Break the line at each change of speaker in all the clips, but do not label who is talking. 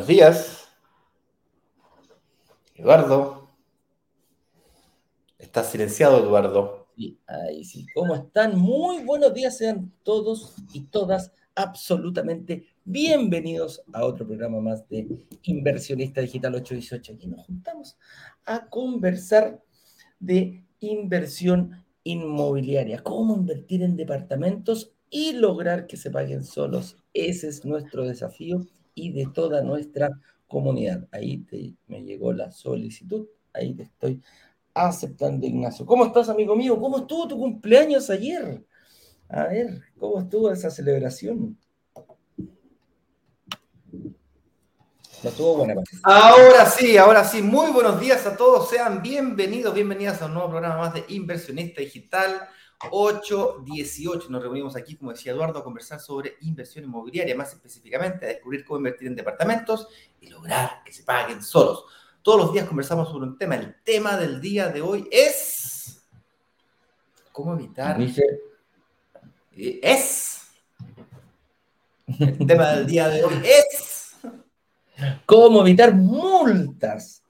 Buenos días. Eduardo. Está silenciado, Eduardo.
Sí, ahí sí. ¿Cómo están? Muy buenos días, sean todos y todas absolutamente bienvenidos a otro programa más de Inversionista Digital 818. Aquí nos juntamos a conversar de inversión inmobiliaria, cómo invertir en departamentos y lograr que se paguen solos. Ese es nuestro desafío y de toda nuestra comunidad. Ahí me llegó la solicitud, ahí te estoy aceptando, Ignacio. ¿Cómo estás, amigo mío? ¿Cómo estuvo tu cumpleaños ayer? A ver, ¿cómo estuvo esa celebración?
Estuvo buena. Ahora sí, ahora sí. Muy buenos días a todos. Sean bienvenidos, bienvenidas a un nuevo programa más de Inversionista Digital. 8.18. Nos reunimos aquí, como decía Eduardo, a conversar sobre inversión inmobiliaria, más específicamente a descubrir cómo invertir en departamentos y lograr que se paguen solos. Todos los días conversamos sobre un tema. El tema del día de hoy es cómo evitar. Dice... Eh, es. El tema del día de hoy es
cómo evitar multas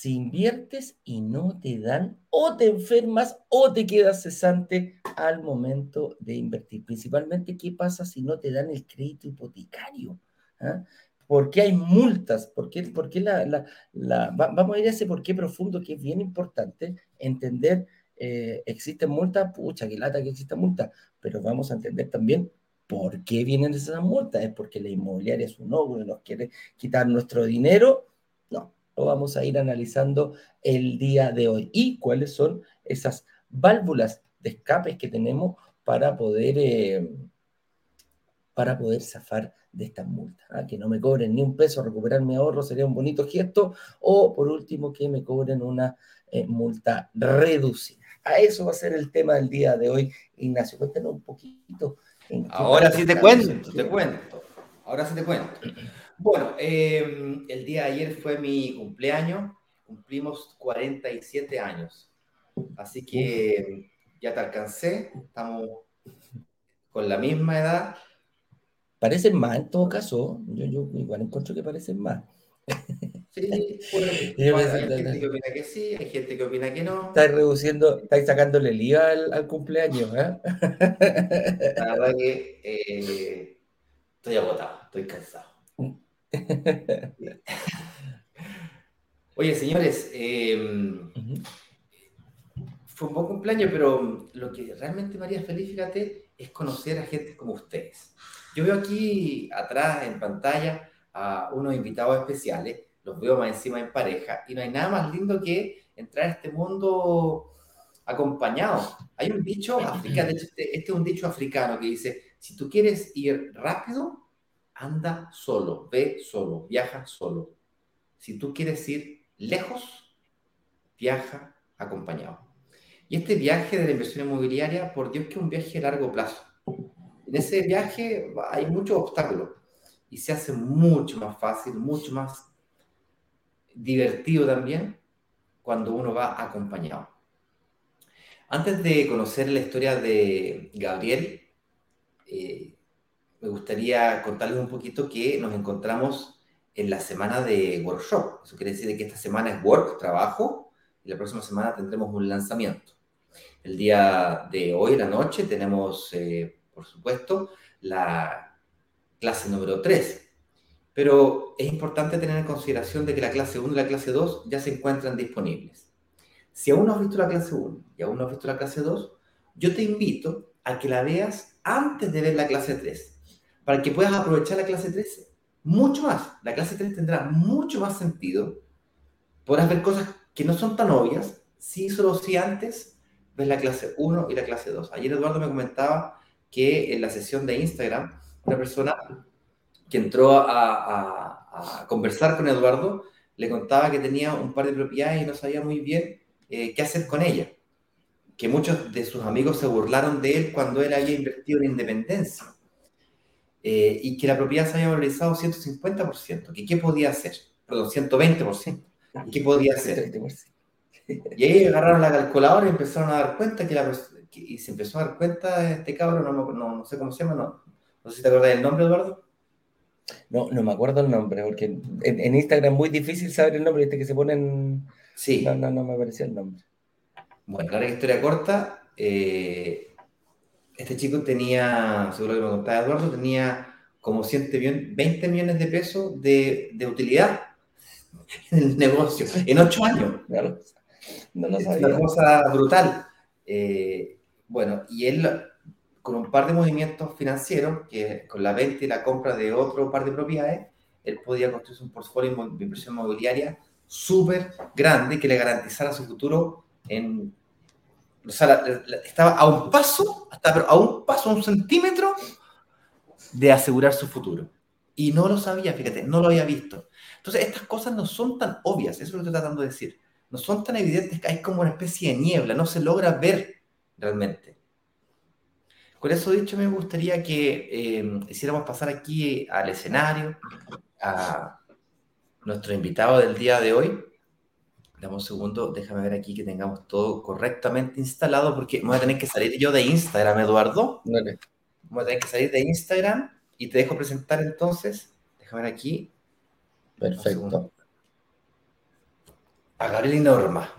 si inviertes y no te dan, o te enfermas o te quedas cesante al momento de invertir. Principalmente, ¿qué pasa si no te dan el crédito hipotecario? ¿Ah? ¿Por qué hay multas? ¿Por qué, la, la, vamos a ir a ese por qué profundo que es bien importante entender. Eh, ¿Existen multas? Pucha, qué lata que exista multa. Pero vamos a entender también por qué vienen esas multas. ¿Es porque la inmobiliaria es un ogro y nos quiere quitar nuestro dinero? No, vamos a ir analizando el día de hoy y cuáles son esas válvulas de escapes que tenemos para poder, eh, para poder zafar de estas multas. ¿ah? Que no me cobren ni un peso, recuperar mi ahorro sería un bonito gesto, o por último, que me cobren una eh, multa reducida. A eso va a ser el tema del día de hoy, Ignacio. Cuéntanos un poquito.
Ahora sí te cuento, te cuento. Ahora sí te cuento. Bueno, em, el día de ayer fue mi cumpleaños, cumplimos 47 años, así que ya te alcancé, estamos con la misma edad.
Parecen más en todo caso, yo, yo igual encuentro que parecen más.
Sí, hay gente que opina que sí, hay gente que opina que no.
Estáis reduciendo, estáis sacándole el IVA al, cumpleaños, ¿eh?
La verdad que eh, estoy agotado, estoy cansado. Oye, señores, em, fue un buen cumpleaños, pero lo que realmente me haría feliz, fíjate, es conocer a gente como ustedes. Yo veo aquí atrás en pantalla a unos invitados especiales, los veo más encima en pareja, y no hay nada más lindo que entrar a este mundo acompañado. Hay un dicho africano, este, este es un dicho africano que dice, si tú quieres ir rápido, anda solo, ve solo, viaja solo. Si tú quieres ir lejos, viaja acompañado. Y este viaje de la inversión inmobiliaria, por Dios que es un viaje a largo plazo. En ese viaje hay muchos obstáculos y se hace mucho más fácil, mucho más divertido también cuando uno va acompañado. Antes de conocer la historia de Gabriel, me gustaría contarles un poquito que nos encontramos en la semana de workshop. Eso quiere decir que esta semana es work, trabajo, y la próxima semana tendremos un lanzamiento. El día de hoy, la noche, tenemos, eh, por supuesto, la clase número 3. Pero es importante tener en consideración de que la clase 1 y la clase 2 ya se encuentran disponibles. Si aún no has visto la clase 1 y aún no has visto la clase 2, yo te invito a que la veas antes de ver la clase 3 para que puedas aprovechar la clase 3 mucho más. La clase 3 tendrá mucho más sentido. Podrás ver cosas que no son tan obvias, si solo si antes ves la clase 1 y la clase 2. Ayer Eduardo me comentaba que en la sesión de Instagram, una persona que entró a, conversar con Eduardo le contaba que tenía un par de propiedades y no sabía muy bien eh, qué hacer con ellas. Que muchos de sus amigos se burlaron de él cuando él había invertido en independencia eh, y que la propiedad se había valorizado 150%, ¿qué podía hacer? Perdón, 120%. ¿Qué podía hacer? Y ahí agarraron la calculadora y empezaron a dar cuenta que la y se empezó a dar cuenta este cabrón, no, no, no, sé cómo se llama, no, no sé si te acuerdas del nombre, Eduardo.
No, no me acuerdo el nombre, porque en, Instagram es muy difícil saber el nombre, viste que se ponen...
Sí.
No, no, no me parecía el nombre.
Bueno, la historia corta, eh, este chico tenía, seguro que me contaba Eduardo, tenía como 20 millones de pesos de, de utilidad en el negocio, en ocho años. No lo sabía. Es una cosa brutal. Eh, bueno, y él, con un par de movimientos financieros, que con la venta y la compra de otro par de propiedades, él podía construir un portfolio de inversión inmobiliaria súper grande que le garantizara su futuro en... O sea, estaba a un paso, hasta a un paso, a un centímetro de asegurar su futuro. Y no lo sabía, fíjate, no lo había visto. Entonces, estas cosas no son tan obvias, eso es lo que estoy tratando de decir. No son tan evidentes hay como una especie de niebla, no se logra ver realmente. Con eso dicho, me gustaría que eh, hiciéramos pasar aquí al escenario a nuestro invitado del día de hoy. Dame un segundo, déjame ver aquí que tengamos todo correctamente instalado, porque voy a tener que salir yo de Instagram, Eduardo. Vale. Voy a tener que salir de Instagram y te dejo presentar entonces. Déjame ver aquí.
Perfecto.
A Gabriel y Norma.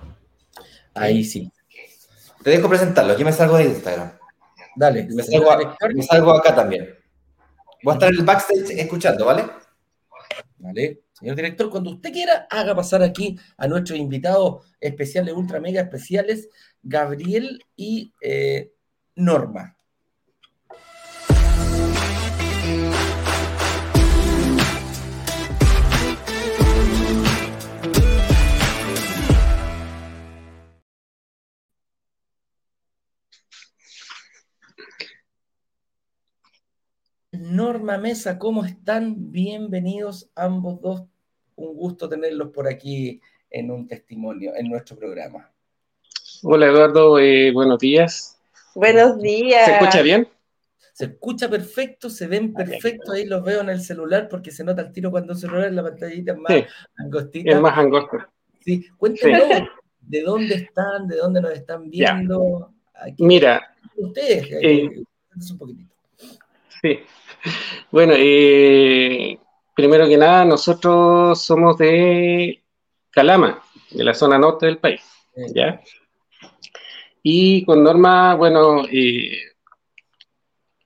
Ahí sí.
Te dejo presentarlo. Aquí me salgo de Instagram.
Dale.
Me salgo, acá también. Voy a estar en el backstage escuchando, ¿vale?
Vale. Señor director, cuando usted quiera, haga pasar aquí a nuestros invitados especiales, ultra mega especiales, Gabriel y eh, Norma. Norma Mesa, ¿cómo están? Bienvenidos ambos dos. Un gusto tenerlos por aquí en un testimonio, en nuestro programa.
Hola Eduardo, eh, buenos días.
Buenos días.
¿Se escucha bien?
Se escucha perfecto, se ven perfecto, ahí los veo en el celular porque se nota el tiro cuando el celular en la pantallita es más angostita.
Es más angosto.
Sí, cuéntenos de dónde están, de dónde nos están viendo.
Mira,
ustedes, eh, un poquitito.
Sí, bueno, eh, primero que nada, nosotros somos de Calama, de la zona norte del país, ¿ya? Y con Norma, bueno, eh,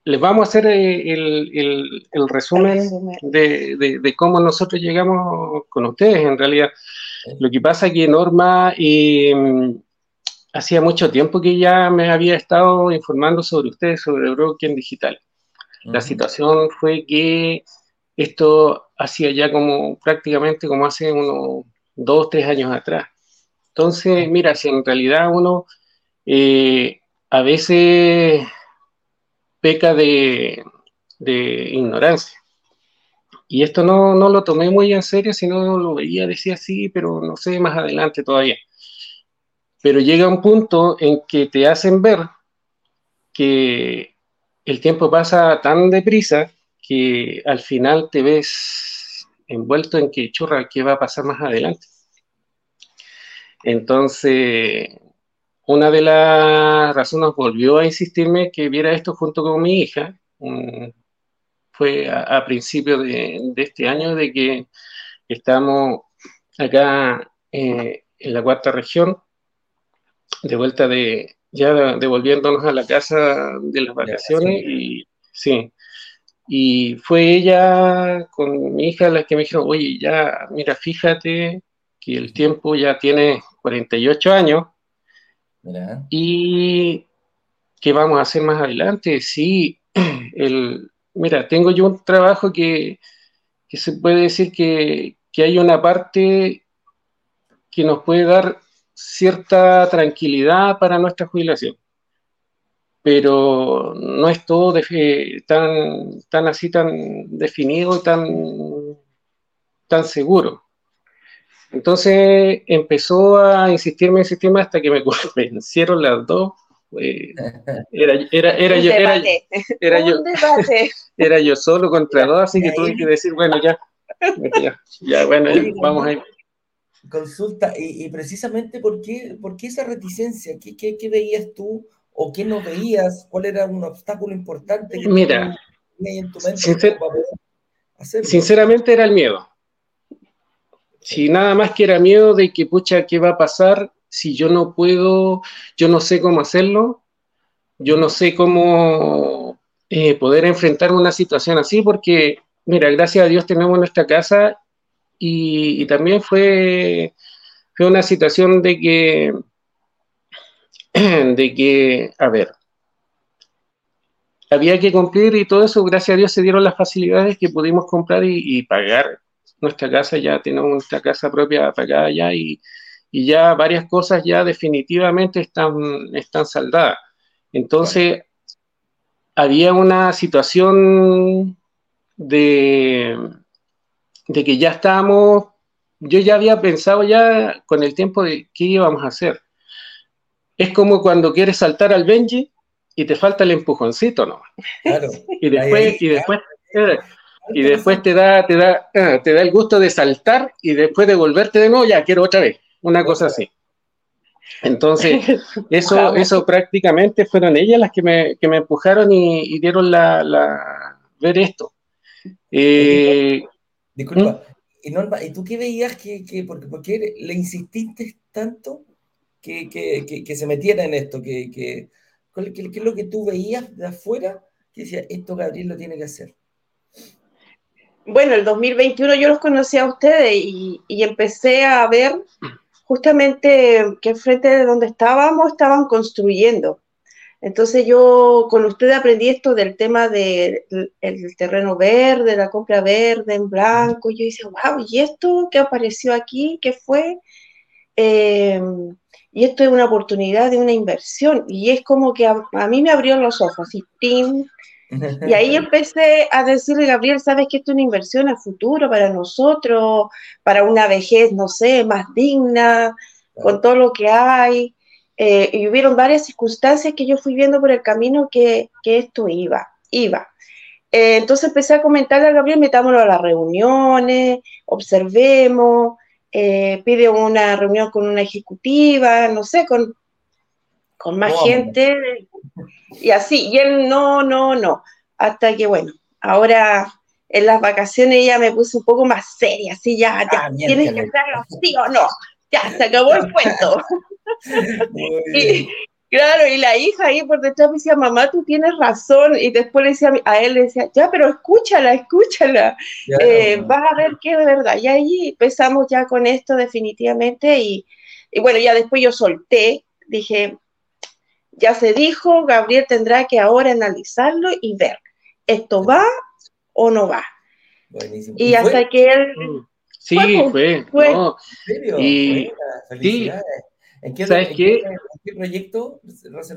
les vamos a hacer eh, el, resumen de, cómo nosotros llegamos con ustedes, en realidad. Lo que pasa es que Norma hacía mucho tiempo que ya me había estado informando sobre ustedes, sobre Broken Digital. La situación fue que esto hacía ya como prácticamente como hace unos dos, tres años atrás. Entonces, mira, si en realidad uno eh, a veces peca de, ignorancia. Y esto no, no, lo tomé muy en serio, sino lo veía, decía sí, pero no sé, más adelante todavía. Pero llega un punto en que te hacen ver que el tiempo pasa tan deprisa que al final te ves envuelto en que, churra, ¿qué va a pasar más adelante? Entonces, una de las razones volvió a insistirme que viera esto junto con mi hija. fue a, principios de, este año de que estamos acá eh, en la cuarta región, de vuelta de, ya devolviéndonos a la casa de las vacaciones y sí. Y fue ella con mi hija la que me dijo, oye, ya, mira, fíjate que el tiempo ya tiene 48 años y ¿qué vamos a hacer más adelante? Sí, el, mira, tengo yo un trabajo que, que se puede decir que, que hay una parte que nos puede dar cierta tranquilidad para nuestra jubilación. Pero no es todo tan, tan así, tan definido, tan, tan seguro. Entonces empezó a insistirme, insistirme hasta que me convencieron las dos. Eh, era, era, era, yo, era, era, yo, era yo solo contra dos, así que tuve que decir, bueno, ya, ya, ya bueno, vamos a ir
Consulta, y, precisamente por qué, por qué, esa reticencia, ¿Qué, ¿Qué, veías tú o qué no veías? ¿Cuál era un obstáculo importante que
Mira, en tu mente Sinceramente era el miedo. Si nada más que era miedo de que, pucha, ¿qué va a pasar si yo no puedo, yo no sé cómo hacerlo, yo no sé cómo eh, poder enfrentar una situación así, porque, mira, gracias a Dios tenemos nuestra casa y, y también fue, fue una situación de que, de que, a ver, había que cumplir y todo eso, gracias a Dios se dieron las facilidades que pudimos comprar y, pagar nuestra casa, ya tenemos nuestra casa propia pagada ya y, ya varias cosas ya definitivamente están, están saldadas. Entonces, había una situación de, de que ya estábamos, yo ya había pensado ya con el tiempo de qué íbamos a hacer. Es como cuando quieres saltar al Benji y te falta el empujoncito, ¿no? Claro. Y después, y después, y después te da, te da, ah, te da el gusto de saltar y después de volverte de nuevo, ya quiero otra vez, una cosa así. Entonces, eso, eso prácticamente fueron ellas las que me, que me empujaron y, dieron la, la, ver esto.
Eh, Disculpa, ¿y, Norma, ¿y tú qué veías que, que porque, porque le insististe tanto que, que, que, se metiera en esto? que, ¿Qué, es lo que tú veías de afuera que decía, esto Gabriel lo tiene que hacer?
Bueno, el 2021 yo los conocí a ustedes y, empecé a ver justamente que frente de donde estábamos estaban construyendo. Entonces yo con ustedes aprendí esto del tema del terreno verde, la compra verde en blanco. Y yo dije, wow, ¿y esto qué apareció aquí? ¿Qué fue? Eh, y esto es una oportunidad de una inversión. Y es como que a, mí me abrió los ojos, y Y ahí empecé a decirle, Gabriel, sabes que esto es una inversión a futuro para nosotros, para una vejez, no sé, más digna, con todo lo que hay. Eh, y hubieron varias circunstancias que yo fui viendo por el camino que, que esto iba, iba. Eh, entonces empecé a comentarle a Gabriel, metámonos a las reuniones, observemos, eh, pide una reunión con una ejecutiva, no sé, con, con más gente, y así, y él no, no, no, hasta que bueno, ahora en las vacaciones ella me puse un poco más seria, así ya, ya, ah, tienes que hacerlo sí o no, ya, se acabó el cuento. Claro, y la hija ahí por detrás me decía, mamá, tú tienes razón. Y después le decía a él, le decía, ya, pero escúchala, escúchala. Eh, vas a ver que es verdad. Y ahí empezamos ya con esto definitivamente. Y, bueno, ya después yo solté, dije, ya se dijo, Gabriel tendrá que ahora analizarlo y ver, ¿esto va o no va? Y, hasta que él...
Mm. Sí, fue. fue. Y,
¿En qué, ¿Sabes qué? Proyecto?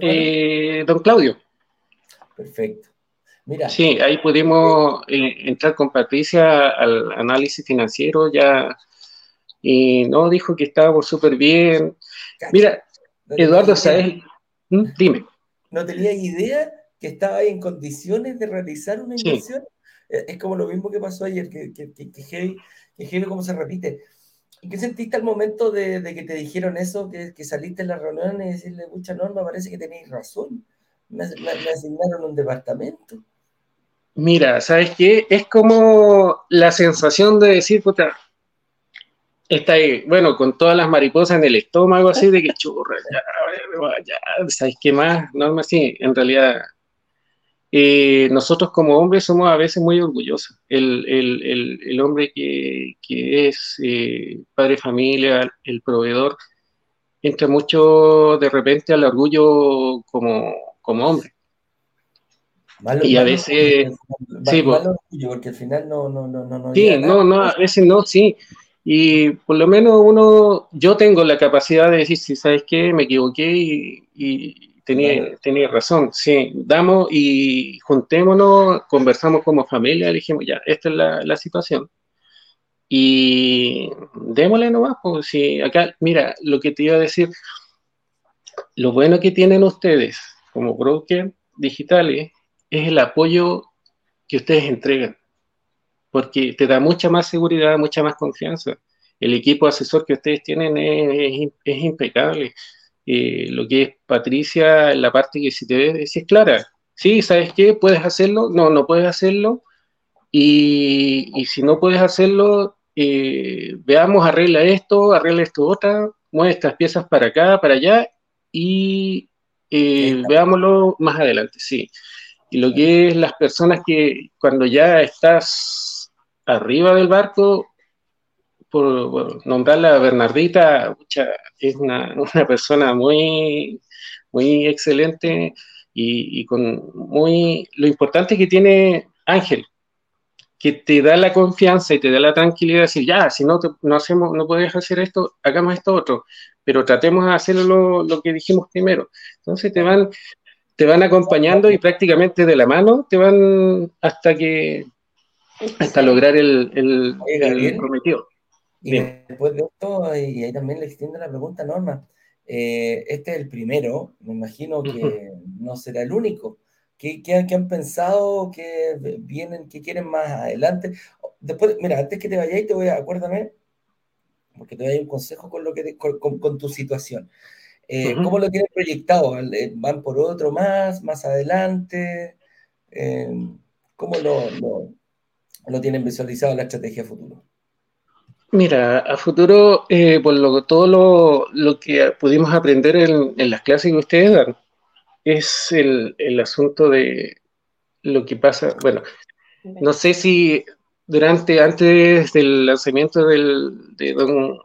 Eh, don Claudio.
Perfecto. Mira.
Sí, ahí pudimos eh, entrar con Patricia al análisis financiero ya y no dijo que estábamos súper bien. Mira, Eduardo, ¿sabes? ¿Mm? Dime.
No tenía idea que estaba en condiciones de realizar una inversión. Eh, es como lo mismo que pasó ayer, que, que, que, que heavy, que heavy como se repite. ¿Y qué sentiste al momento de, que te dijeron eso, que, saliste en la reunión y decirle, mucha norma, parece que tenéis razón? Me, asignaron un departamento.
Mira, ¿sabes qué? Es como la sensación de decir, puta, está ahí, bueno, con todas las mariposas en el estómago, así de que churra, ya, ya, ¿sabes qué más? Norma, sí, en realidad eh, nosotros como hombres somos a veces muy orgullosos. El, el, el, hombre que, que es eh, padre de familia, el proveedor, entra mucho de repente al orgullo como, como hombre. y a veces... sí,
porque al final no... no, no, no
sí, no, no, a veces no, sí. Y por lo menos uno, yo tengo la capacidad de decir, si sabes qué, me equivoqué y Tenía, razón, sí, damos y juntémonos, conversamos como familia, dijimos, ya, esta es la, situación. Y démosle nomás, pues si acá, mira, lo que te iba a decir, lo bueno que tienen ustedes como broker digitales es el apoyo que ustedes entregan, porque te da mucha más seguridad, mucha más confianza. El equipo asesor que ustedes tienen es, es impecable eh, lo que es Patricia, la parte que si te ves, es clara. Sí, ¿sabes qué? ¿Puedes hacerlo? No, no puedes hacerlo. Y, si no puedes hacerlo, eh, veamos, arregla esto, arregla esto otra, mueve estas piezas para acá, para allá y eh, veámoslo más adelante, sí. Y lo que es las personas que cuando ya estás arriba del barco, por, nombrarla Bernardita, es una, una, persona muy, muy excelente y, y, con muy... Lo importante que tiene Ángel, que te da la confianza y te da la tranquilidad de decir, ya, si no, no hacemos, no puedes hacer esto, hagamos esto otro, pero tratemos de hacer lo, lo, que dijimos primero. Entonces te van, te van acompañando y prácticamente de la mano te van hasta que hasta lograr el, el,
cometido. Y después de esto, y ahí también le extiendo la pregunta, Norma. Eh, este es el primero, me imagino que no será el único. ¿Qué, han pensado? ¿Qué vienen? ¿Qué quieren más adelante? Después, mira, antes que te vayáis, te voy a, acuérdame, porque te voy a dar un consejo con, lo que con, tu situación. Eh, ¿Cómo lo tienen proyectado? Eh, ¿Van por otro más, más adelante? Eh, ¿Cómo lo, lo, tienen visualizado la estrategia futuro?
Mira, a futuro, por lo, todo lo, que pudimos aprender en, en las clases que ustedes dan, es el, el, asunto de lo que pasa. Bueno, no sé si durante, antes del lanzamiento del, de, don,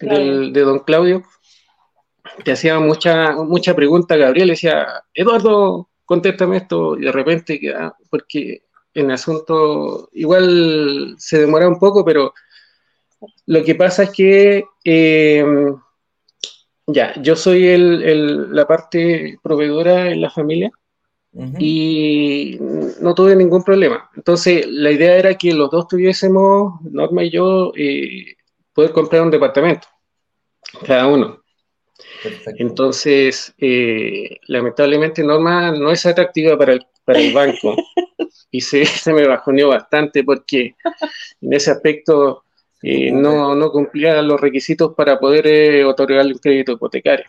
de don Claudio, te hacía mucha, mucha pregunta Gabriel, decía, Eduardo, contéstame esto, y de repente porque en asunto igual se demora un poco, pero lo que pasa es que eh, ya, yo soy el, la parte proveedora en la familia y no tuve ningún problema. Entonces, la idea era que los dos tuviésemos, Norma y yo, eh, poder comprar un departamento, cada uno. Entonces, eh, lamentablemente Norma no es atractiva para el, para el banco y se, se me bajoneó bastante porque en ese aspecto y no, no cumplía los requisitos para poder eh, otorgar el crédito hipotecario.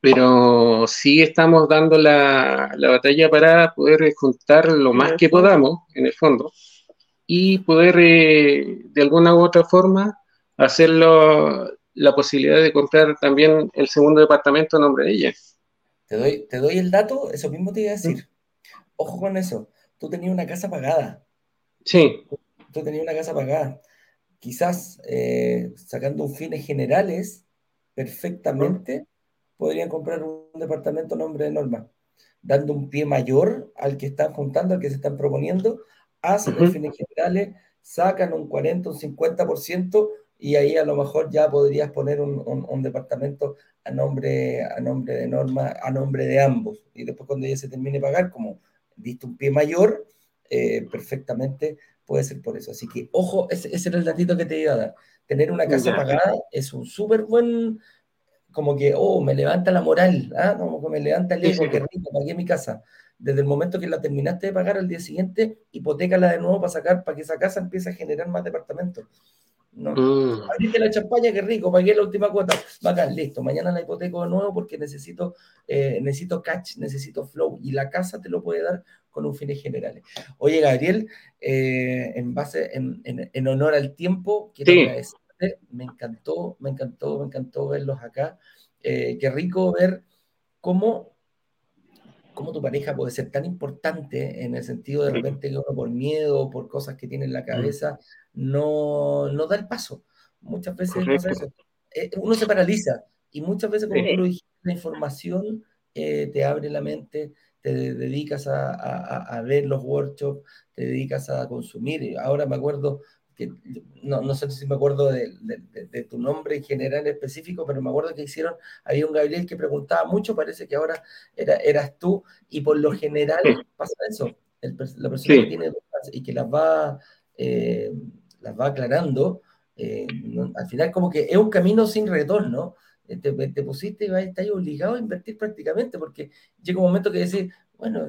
Pero sí estamos dando la, la, batalla para poder juntar lo más que podamos, en el fondo, y poder eh, de alguna u otra forma hacerlo la posibilidad de comprar también el segundo departamento a nombre de ella.
Te doy, te doy el dato, eso mismo te iba a decir. Ojo con eso. Tú tenías una casa pagada.
Sí.
Tú tenías una casa pagada quizás eh, sacando fines generales, perfectamente podrían comprar un departamento a nombre de Norma, dando un pie mayor al que están juntando, al que se están proponiendo, hacen los fines generales, sacan un 40, un 50%, y ahí a lo mejor ya podrías poner un, departamento a nombre, a nombre de Norma, a nombre de ambos. Y después cuando ya se termine de pagar, como diste un pie mayor, eh, perfectamente puede ser por eso. Así que, ojo, ese, ese era el datito que te iba a dar. Tener una casa pagada es un súper buen, como que, oh, me levanta la moral, ¿ah? como que me levanta el ego, que rico, pagué mi casa. Desde el momento que la terminaste de pagar al día siguiente, hipotecala de nuevo para sacar, para que esa casa empiece a generar más departamentos. No. Mm. Abriste la champaña, qué rico, pagué la última cuota. Bacán, listo. Mañana la hipoteco de nuevo porque necesito, eh, necesito catch, necesito flow. Y la casa te lo puede dar con un fines generales. Oye, Gabriel, eh, en base, en, honor al tiempo, quiero agradecerte. Me encantó, me encantó, me encantó verlos acá. Eh, qué rico ver cómo, cómo tu pareja puede ser tan importante en el sentido de repente que uno por miedo, por cosas que tiene en la cabeza, no, no da el paso. Muchas veces pasa eso. Eh, uno se paraliza y muchas veces, como tú lo dijiste, la información eh, te abre la mente, te dedicas a, a, a, ver los workshops, te dedicas a consumir. Ahora me acuerdo, que no, no sé si me acuerdo de, de, de, tu nombre en general específico, pero me acuerdo que hicieron, había un Gabriel que preguntaba mucho, parece que ahora era, eras tú, y por lo general pasa eso, la persona que tiene dudas y que las va... Eh, las va aclarando, eh, al final como que es un camino sin retorno, te, te pusiste y estás obligado a invertir prácticamente, porque llega un momento que decís, bueno,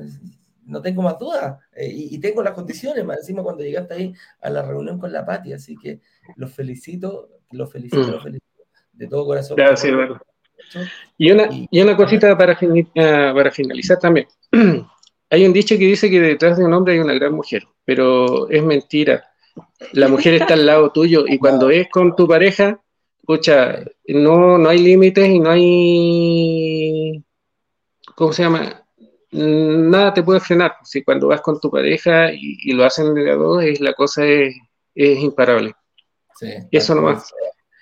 no tengo más dudas eh, y, tengo las condiciones, más encima cuando llegaste ahí a la reunión con la Pati, así que los felicito, los felicito, los mm. felicito de todo corazón.
Gracias, Y una, y una cosita para, para finalizar también. hay un dicho que dice que detrás de un hombre hay una gran mujer, pero es mentira. La mujer está al lado tuyo y cuando es con tu pareja, escucha, no, no hay límites y no hay, ¿cómo se llama? Nada te puede frenar. Si cuando vas con tu pareja y, lo hacen de a dos, es, la cosa es, es imparable. Sí, Eso nomás.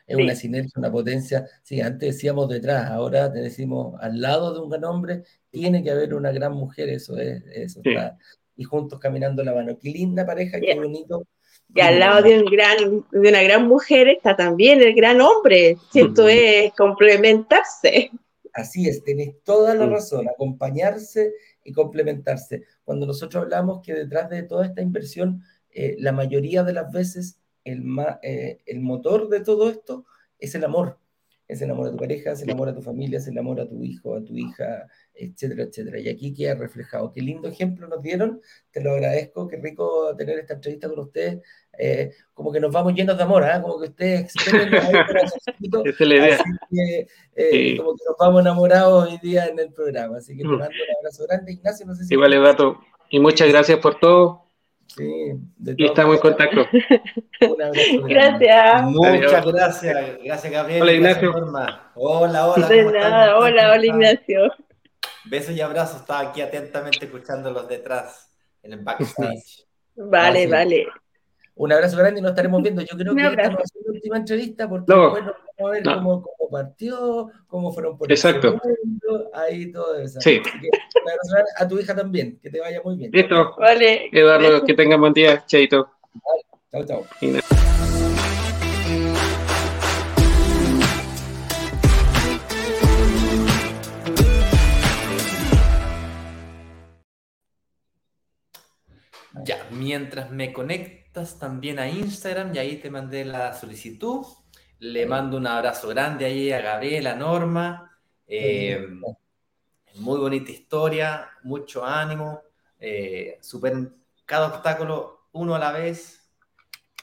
Es una sinergia, una potencia. Sí, antes decíamos detrás, ahora te decimos al lado de un gran hombre, tiene que haber una gran mujer, eso es, eso está. Y juntos caminando la mano. Qué linda pareja, qué bonito.
Y al lado de, un gran, de una gran mujer está también el gran hombre, ¿cierto? Es complementarse.
Así es, tenés toda la razón, acompañarse y complementarse. Cuando nosotros hablamos que detrás de toda esta inversión, eh, la mayoría de las veces el, eh, el motor de todo esto es el amor. Es el amor a tu pareja, es el amor a tu familia, es el amor a tu hijo, a tu hija, etcétera, etcétera. Y aquí queda reflejado. Qué lindo ejemplo nos dieron, te lo agradezco, qué rico tener esta entrevista con ustedes. Eh, como que nos vamos llenos de amor, ¿ah? como que ustedes
es la idea.
Eh, como que nos vamos enamorados hoy día en el programa. Así que te mm. mando un abrazo grande, Ignacio. No sé
si Igual, Eduardo. Y muchas gracias por todo. Sí, y estamos en contacto.
gracias.
Muchas gracias. Gracias, Gabriel.
Hola, Ignacio.
Hola, hola.
Hola, hola, Ignacio.
Besos y abrazos. Estaba aquí atentamente escuchándolos detrás, en el backstage.
Vale, vale.
Un abrazo grande y nos estaremos viendo. Yo creo que esta va a ser la última entrevista porque después nos vamos a ver cómo, cómo, partió, cómo fueron
por Exacto.
ahí todo eso.
Sí.
un abrazo a tu hija también, que te vaya muy bien.
Listo. Vale. Eduardo, que tenga buen día. Chaito.
Chao, chao.
Ya, mientras me conectas también a Instagram, y ahí te mandé la solicitud. Le mando un abrazo grande ahí a Gabriela, a Norma. Eh, muy bonita historia, mucho ánimo. Eh, superen cada obstáculo uno a la vez.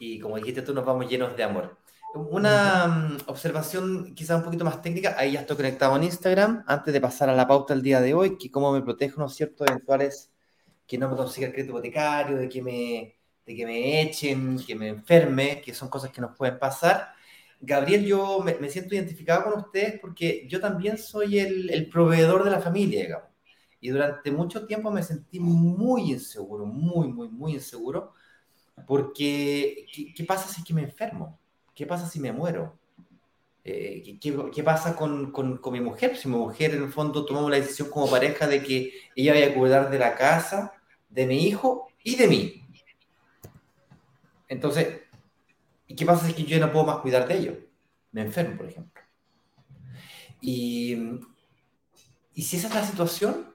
Y como dijiste tú, nos vamos llenos de amor. Una mm, observación quizá un poquito más técnica, ahí ya estoy conectado en Instagram, antes de pasar a la pauta el día de hoy, que cómo me protejo, ¿no es cierto?, eventuales que no me consiga el crédito hipotecario, de que me, de que me echen, que me enferme, que son cosas que nos pueden pasar. Gabriel, yo me, siento identificado con ustedes porque yo también soy el, el, proveedor de la familia, digamos. Y durante mucho tiempo me sentí muy inseguro, muy, muy, muy inseguro, porque ¿qué, qué pasa si es que me enfermo? ¿Qué pasa si me muero? Eh, ¿qué, qué, pasa con, con, con, mi mujer? Si mi mujer en el fondo tomamos la decisión como pareja de que ella vaya a cuidar de la casa de mi hijo y de mí. Entonces, ¿y qué pasa si yo no puedo más cuidar de ellos? Me enfermo, por ejemplo. Y, y si esa es la situación,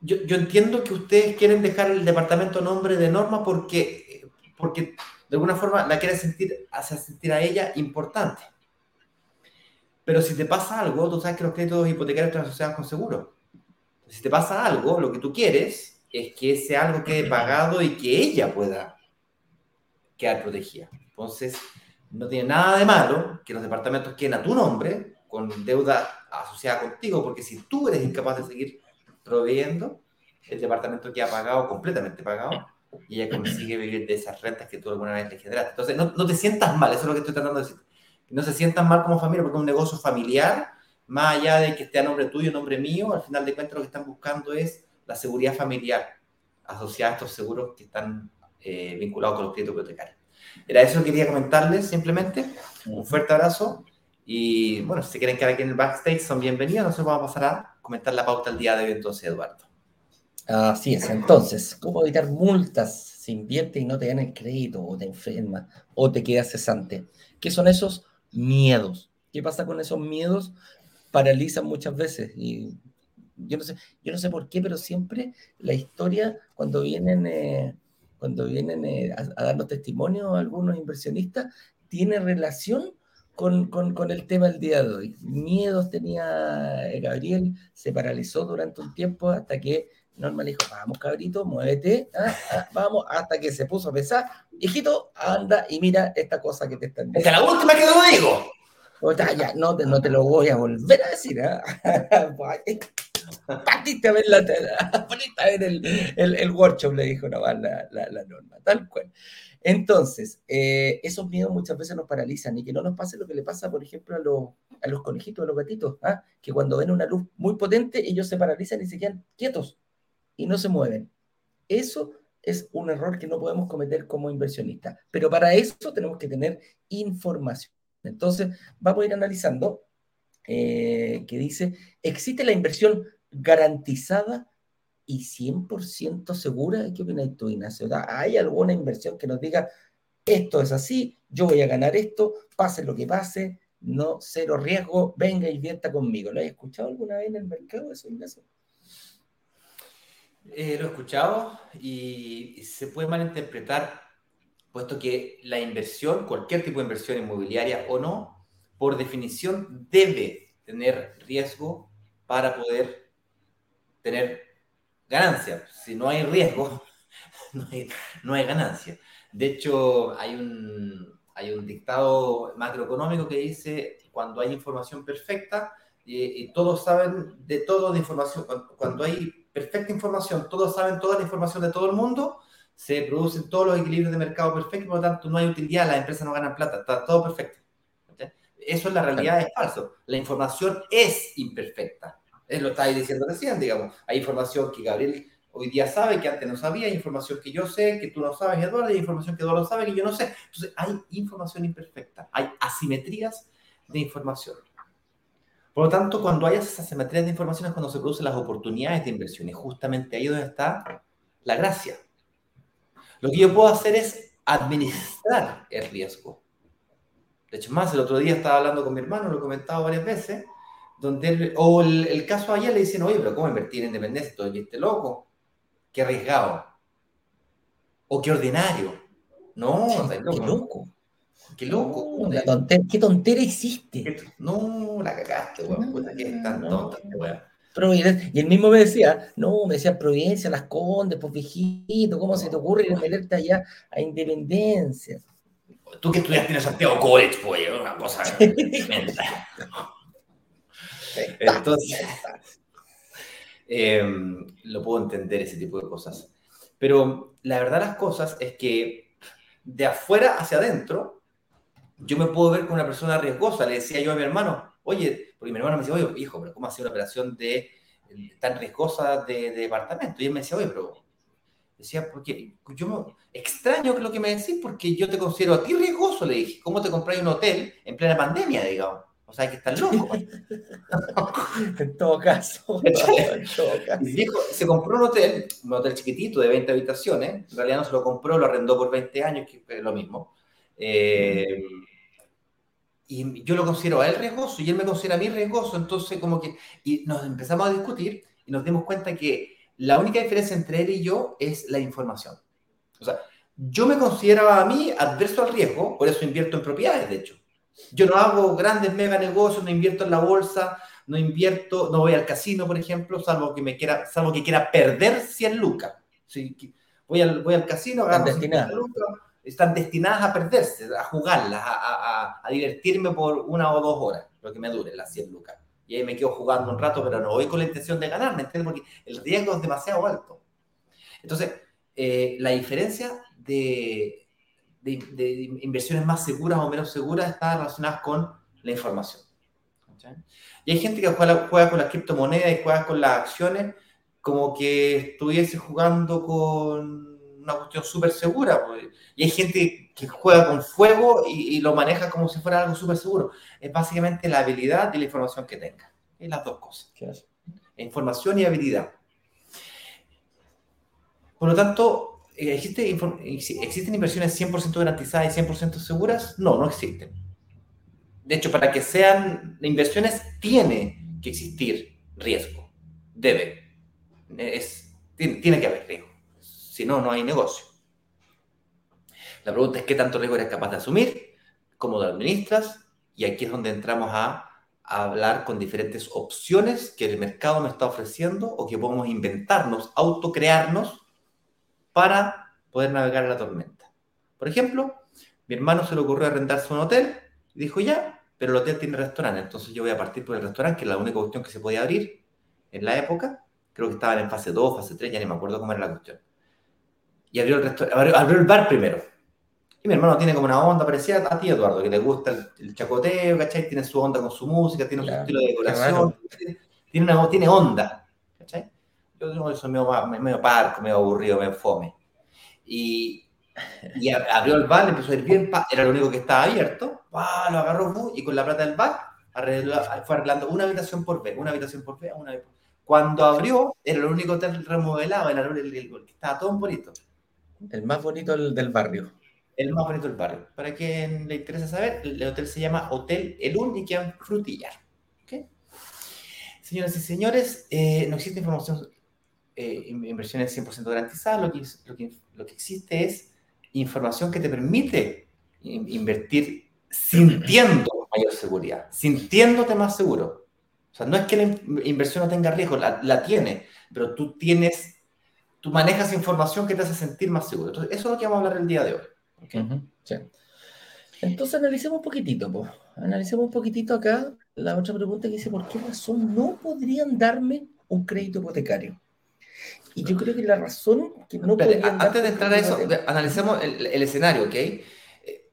yo, yo, entiendo que ustedes quieren dejar el departamento nombre de Norma porque, porque de alguna forma la quieren sentir, hacer sentir a ella importante. Pero si te pasa algo, tú sabes que los créditos hipotecarios están asociados con seguro. Si te pasa algo, lo que tú quieres es que ese algo quede pagado y que ella pueda quedar protegida. Entonces, no tiene nada de malo que los departamentos queden a tu nombre, con deuda asociada contigo, porque si tú eres incapaz de seguir proveyendo, el departamento queda pagado, completamente pagado, y ella consigue vivir de esas rentas que tú alguna vez le generaste. Entonces, no, te sientas mal, eso es lo que estoy tratando de decir. No se sientan mal como familia, porque es un negocio familiar, más allá de que esté a nombre tuyo, a nombre mío, al final de cuentas lo que están buscando es la seguridad familiar asociada a estos seguros que están eh, con los créditos hipotecarios. Era eso que quería comentarles simplemente. Un fuerte abrazo. Y bueno, si quieren quedar aquí en el backstage, son bienvenidos. Nosotros vamos a pasar a comentar la pauta el día de hoy, entonces, Eduardo.
Así es. Entonces, ¿cómo evitar multas si inviertes y no te dan el crédito o te enfermas o te quedas cesante? ¿Qué son esos miedos? ¿Qué pasa con esos miedos? Paralizan muchas veces y yo no sé, yo no sé por qué, pero siempre la historia, cuando vienen, eh, cuando vienen eh, a, darnos testimonio algunos inversionistas, tiene relación con, con, el tema del día de hoy. Miedos tenía eh, Gabriel, se paralizó durante un tiempo hasta que Norma le dijo, vamos cabrito, muévete, ah, ah, vamos, hasta que se puso a pesar, hijito, anda y mira esta cosa que te están
diciendo. Esta es la última que lo digo.
O ya, no, te, no te lo voy a volver a decir. ¿eh? Partiste a ver, la, a ver el, el, workshop, le dijo no, la, la, norma, tal cual. Entonces, eh, esos miedos muchas veces nos paralizan y que no nos pase lo que le pasa, por ejemplo, a los, a los conejitos, a los gatitos, ¿ah? que cuando ven una luz muy potente, ellos se paralizan y se quedan quietos y no se mueven. Eso es un error que no podemos cometer como inversionistas. Pero para eso tenemos que tener información. Entonces, vamos a ir analizando eh, que dice, ¿existe la inversión garantizada y 100% segura? ¿Qué opinas tú, Ignacio? ¿Hay alguna inversión que nos diga, esto es así, yo voy a ganar esto, pase lo que pase, no, cero riesgo, venga, invierta conmigo? ¿Lo has escuchado alguna vez en el mercado eso, Ignacio?
Eh, lo he escuchado y se puede malinterpretar, puesto que la inversión, cualquier tipo de inversión inmobiliaria o no, por definición debe tener riesgo para poder tener ganancia. Si no hay riesgo, no hay, no hay ganancia. De hecho, hay un, hay un dictado macroeconómico que dice, cuando hay información perfecta, y, todos saben de todo de información, cuando hay perfecta información, todos saben toda la información de todo el mundo, se producen todos los equilibrios de mercado perfectos, por lo tanto no hay utilidad, las empresas no ganan plata, está todo perfecto. Eso en la realidad es falso. La información es imperfecta. Es lo estáis diciendo recién, digamos. Hay información que Gabriel hoy día sabe que antes no sabía, hay información que yo sé, que tú no sabes, Eduardo, hay información que Eduardo sabe, que yo no sé. Entonces, hay información imperfecta, hay asimetrías de información. Por lo tanto, cuando hay esas asimetrías de información es cuando se producen las oportunidades de inversión y justamente ahí donde está la gracia. Lo que yo puedo hacer es administrar el riesgo. De hecho, más, el otro día estaba hablando con mi hermano, lo he comentado varias veces, donde o el, caso ayer le dicen, oye, pero ¿cómo invertir en independencia? Todo este loco, qué arriesgado, o qué ordinario. No,
qué loco.
Qué loco.
¿Qué tontera hiciste?
No, la cagaste, weón. Puta, que es tan tonta, weón.
Y él mismo me decía, no, me decía Providencia, Las Condes, pues viejito, ¿cómo se te ocurre meterte allá a Independencia?
Tú que estudiaste en Santiago College, pues, una cosa tremenda. Entonces, em, lo puedo entender ese tipo de cosas. Pero la verdad las cosas es que de afuera hacia adentro, yo me puedo ver como una persona riesgosa. Le decía yo a mi hermano, oye, porque mi hermano me decía, oye, hijo, pero ¿cómo ha sido una operación tan riesgosa de, departamento? Y él me decía, oye, pero decía, porque yo extraño lo que me decís, porque yo te considero a ti riesgoso, le dije, ¿cómo te compráis un hotel en plena pandemia, digamos? O sea, hay que estar loco.
en todo caso.
Dijo, se compró un hotel, un hotel chiquitito de 20 habitaciones, en realidad no se lo compró, lo arrendó por 20 años, que es lo mismo. Eh, y yo lo considero a él riesgoso y él me considera a mí riesgoso, entonces como que, y nos empezamos a discutir y nos dimos cuenta que la única diferencia entre él y yo es la información. O sea, yo me consideraba a mí adverso al riesgo, por eso invierto en propiedades, de hecho. Yo no hago grandes mega negocios, no invierto en la bolsa, no invierto, no voy al casino, por ejemplo, salvo que me quiera, salvo que quiera perder 100 lucas. voy, al, voy al casino, agarro 100 lucas, están destinadas a perderse, a jugarlas, a, divertirme por una o dos horas, lo que me dure, las 100 lucas. Y ahí me quedo jugando un rato, pero no voy con la intención de ganar, ¿me entiendes? Porque el riesgo es demasiado alto. Entonces, eh, la diferencia de, de, inversiones más seguras o menos seguras está relacionada con la información. Y hay gente que juega, juega con las criptomonedas y juega con las acciones como que estuviese jugando con una cuestión súper segura. Pues. Y hay gente que juega con fuego y, lo maneja como si fuera algo súper seguro. Es básicamente la habilidad y la información que tenga. Es las dos cosas. Información y habilidad. Por lo tanto, ¿existe, ¿existen inversiones 100% garantizadas y 100% seguras? No, no existen. De hecho, para que sean inversiones, tiene que existir riesgo. Debe. Es, tiene que haber riesgo. Si no, no hay negocio. La pregunta es qué tanto riesgo eres capaz de asumir, cómo lo administras, y aquí es donde entramos a, hablar con diferentes opciones que el mercado me está ofreciendo o que podemos inventarnos, autocrearnos para poder navegar la tormenta. Por ejemplo, mi hermano se le ocurrió arrendarse un hotel y dijo ya, pero el hotel tiene restaurante, entonces yo voy a partir por el restaurante, que es la única cuestión que se podía abrir en la época, creo que estaban en fase 2, fase 3, ya ni me acuerdo cómo era la cuestión. Y abrió el, abrió, el bar primero. Y mi hermano tiene como una onda parecida a ti, Eduardo, que le gusta el, chacoteo, ¿cachai? Tiene su onda con su música, tiene su estilo de decoración, tiene, una, tiene onda, ¿cachai? Yo digo, eso medio, medio parco, medio aburrido, medio fome. Y, y abrió el bar, empezó a ir bien, era lo único que estaba abierto, lo agarró y con la plata del bar fue arreglando una habitación por vez, una habitación por vez, una Cuando abrió, era el único hotel remodelado, era el, que estaba todo bonito.
El más bonito del, barrio.
El más bonito del barrio. Para quien le interesa saber, el hotel se llama Hotel El Unique Frutillar. ¿Okay? Señoras y señores, eh, no existe información, eh, inversiones 100% garantizadas, lo que, lo, que, existe es información que te permite invertir sintiendo mayor seguridad, sintiéndote más seguro. O sea, no es que la inversión no tenga riesgo, la, tiene, pero tú tienes, tú manejas información que te hace sentir más seguro. Entonces, eso es lo que vamos a hablar el día de hoy.
Entonces, analicemos un poquitito, pues. Analicemos un poquitito acá la otra pregunta que dice, ¿por qué razón no podrían darme un crédito hipotecario? Y yo creo que la razón que no podrían
Antes de entrar a eso, analicemos el, el escenario, ¿ok?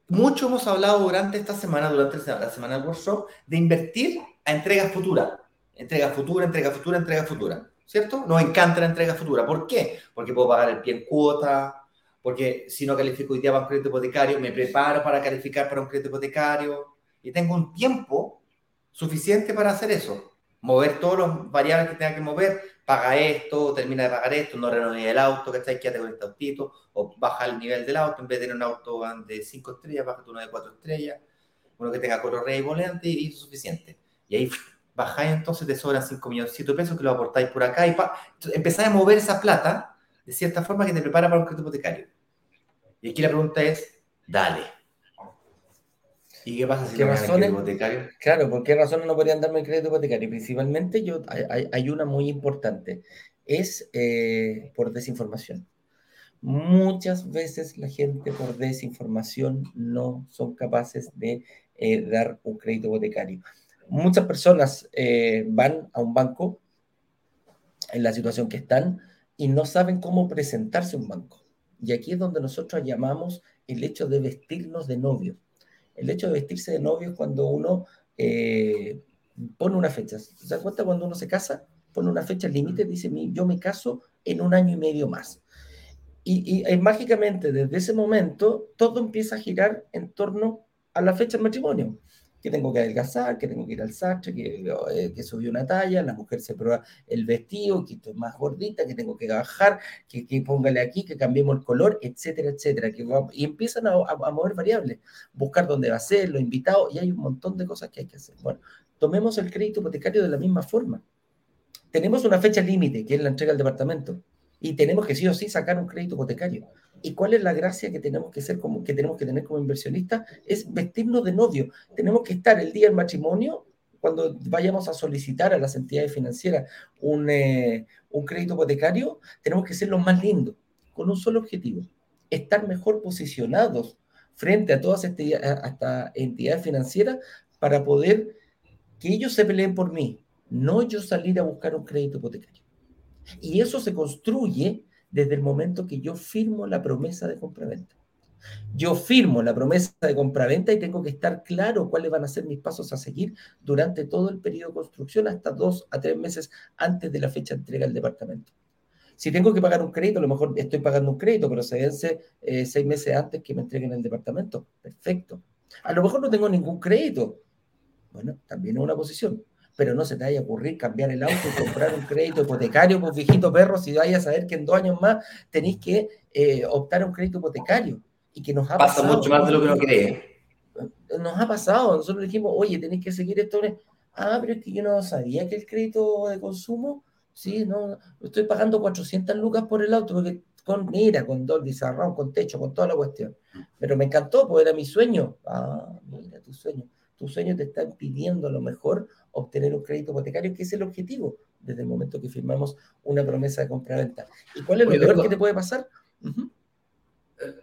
mucho hemos hablado durante esta semana, durante la semana del workshop, de invertir a entregas futuras. Entrega futura, entrega futura, entrega futura. ¿Cierto? Nos encanta la entrega futura. ¿Por qué? Porque puedo pagar el pie en cuota, porque si no califico hoy día para un crédito hipotecario, me preparo para calificar para un crédito hipotecario y tengo un tiempo suficiente para hacer eso. Mover todos los variables que tenga que mover paga esto, termina de pagar esto, no renové el auto, ¿cachai? Quédate con este autito, o baja el nivel del auto, en vez de tener un auto de 5 estrellas, baja uno de 4 estrellas, uno que tenga color rey y volante y es suficiente. Y ahí bajáis entonces, te sobran 5 millones de pesos que lo aportáis por acá y empezáis a mover esa plata de cierta forma que te prepara para un crédito hipotecario. Y aquí la pregunta es, dale. ¿Y qué pasa si
¿Qué no razones, hipotecario? Claro, ¿por qué razones no podrían darme el crédito hipotecario? Principalmente yo, hay, hay una muy importante, es eh, por desinformación. Muchas veces la gente por desinformación no son capaces de eh, dar un crédito hipotecario. Muchas personas eh, van a un banco en la situación que están y no saben cómo presentarse a un banco. Y aquí es donde nosotros llamamos el hecho de vestirnos de novio el hecho de vestirse de novio es cuando uno eh, pone una fecha. ¿Se da cuenta cuando uno se casa? Pone una fecha límite, dice, yo me caso en un año y medio más. Y, y, mágicamente desde ese momento todo empieza a girar en torno a la fecha del matrimonio que tengo que adelgazar, que tengo que ir al sastre, que, eh, que subió una talla, la mujer se prueba el vestido, que estoy más gordita, que tengo que bajar, que, que póngale aquí, que cambiemos el color, etcétera, etcétera. Que y empiezan a, mover variables, buscar dónde va a ser, los invitados, y hay un montón de cosas que hay que hacer. Bueno, tomemos el crédito hipotecario de la misma forma. Tenemos una fecha límite, que es la entrega del departamento, y tenemos que sí o sí sacar un crédito hipotecario. ¿Y cuál es la gracia que tenemos que, ser como, que tenemos que tener como inversionistas? Es vestirnos de novio. Tenemos que estar el día del matrimonio, cuando vayamos a solicitar a las entidades financieras un, eh, un crédito hipotecario, tenemos que ser los más lindos, con un solo objetivo, estar mejor posicionados frente a todas estas entidades financieras para poder que ellos se peleen por mí, no yo salir a buscar un crédito hipotecario. Y eso se construye desde el momento que yo firmo la promesa de compraventa. Yo firmo la promesa de compraventa y tengo que estar claro cuáles van a ser mis pasos a seguir durante todo el periodo de construcción, hasta dos a tres meses antes de la fecha de entrega del departamento. Si tengo que pagar un crédito, a lo mejor estoy pagando un crédito, pero se vence eh, seis meses antes que me entreguen el departamento. Perfecto. A lo mejor no tengo ningún crédito. Bueno, también es una posición pero no se te vaya a ocurrir cambiar el auto y comprar un crédito hipotecario, pues viejito perro, si vayas a saber que en dos años más tenéis que eh, optar a un crédito hipotecario. Y que nos ha
Pasa mucho más de lo que uno cree.
Nos ha pasado, nosotros dijimos, oye, tenéis que seguir esto. Ah, pero es que yo no sabía que el crédito de consumo, sí, no, estoy pagando 400 lucas por el auto, porque con mira, con Dolby Surround, con techo, con toda la cuestión. Pero me encantó, porque era mi sueño. Ah, mira, tu sueño. Tu sueño te está impidiendo a lo mejor obtener un crédito hipotecario, que es el objetivo desde el momento que firmamos una promesa de compra-venta. ¿Y cuál es lo peor que te puede pasar?
Eh,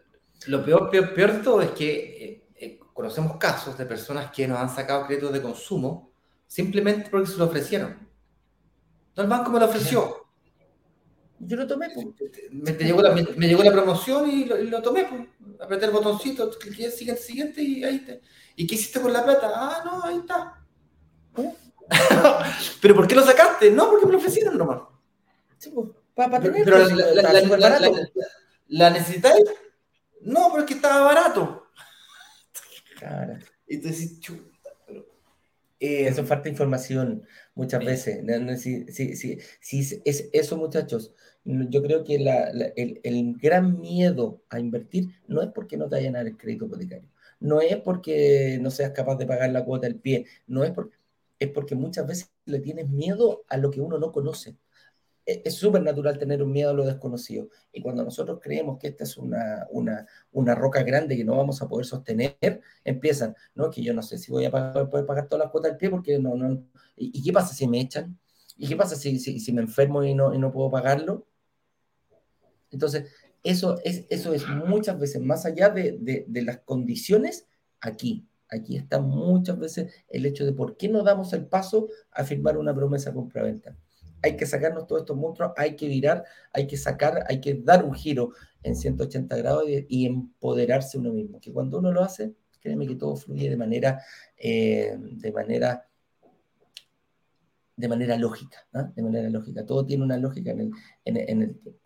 lo peor, peor, peor de todo es que eh, eh, conocemos casos de personas que nos han sacado créditos de consumo simplemente porque se lo ofrecieron. No, el banco me lo ofreció.
Yo lo tomé, pues.
Me, llegó, la, me, llegó la promoción y lo, y lo tomé, pues. Apreté el botoncito, cliqué siguiente, siguiente y ahí te. ¿Y qué hiciste con la plata? Ah, no, ahí está. ¿Eh? ¿Pero por qué lo sacaste? No, porque me lo ofrecieron nomás.
Sí, pues, para, tener.
Pero la, la, la, la, necesitáis? No, porque estaba barato.
Claro.
Y tú decís, chuta, pero.
Eh, eso falta información muchas veces. Sí, sí, sí, sí, es eso, muchachos. Yo creo que el, el, gran miedo a invertir no es porque no te vayan a dar el crédito hipotecario, no es porque no seas capaz de pagar la cuota del pie, no es porque, es porque muchas veces le tienes miedo a lo que uno no conoce. E, es súper natural tener un miedo a lo desconocido. Y cuando nosotros creemos que esta es una, una, una, roca grande que no vamos a poder sostener, empiezan, no, que yo no sé si voy a pagar, poder pagar todas las cuotas del pie porque no, no. ¿Y, qué pasa si me echan? ¿Y qué pasa si, si, si me enfermo y no, y no puedo pagarlo? Entonces, eso es, eso es muchas veces más allá de, de, las condiciones aquí. Aquí está muchas veces el hecho de por qué no damos el paso a firmar una promesa compra-venta. Hay que sacarnos todos estos monstruos, hay que virar, hay que sacar, hay que dar un giro en 180 grados y, empoderarse uno mismo. Que cuando uno lo hace, créeme que todo fluye de manera, eh, de manera de manera lógica, ¿no? de manera lógica. Todo tiene una lógica en, en el tiempo.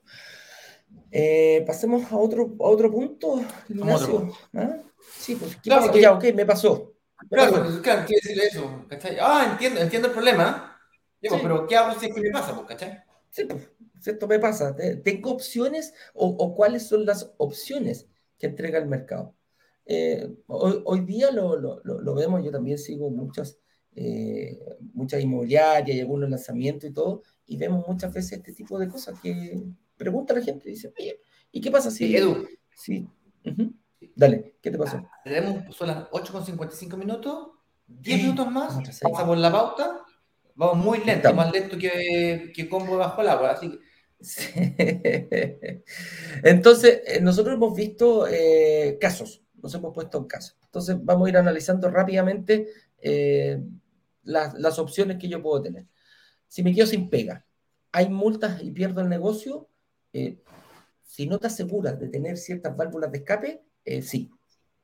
Eh, pasemos a otro, a otro punto, Ignacio. ¿Ah? Sí, pues, ¿qué claro, pasa? Ya, ok, me pasó.
claro, pues, claro, quiere decir eso, ¿cachai? Ah, entiendo, entiendo el problema. Digo, pero ¿qué hago si que me pasa, pues, cachai?
Sí, pues, esto me pasa. ¿Tengo opciones o, o, cuáles son las opciones que entrega el mercado? Eh, hoy, hoy, día lo, lo, lo, vemos, yo también sigo muchas, eh, muchas inmobiliarias y algunos lanzamientos y todo, y vemos muchas veces este tipo de cosas que pregunta a la gente, dice, oye, ¿y qué pasa si...
Edu.
Sí. Dale, ¿qué te pasó? Ah,
tenemos, son las 8.55 minutos, 10 minutos más, pasamos la pauta, vamos muy lento, más lento que, que combo bajo el agua, así que...
Entonces, eh, nosotros hemos visto eh, casos, nos hemos puesto en casos. Entonces, vamos a ir analizando rápidamente eh, las, las opciones que yo puedo tener. Si me quedo sin pega, ¿hay multas y pierdo el negocio? Eh, si no te aseguras de tener ciertas válvulas de escape, eh, sí,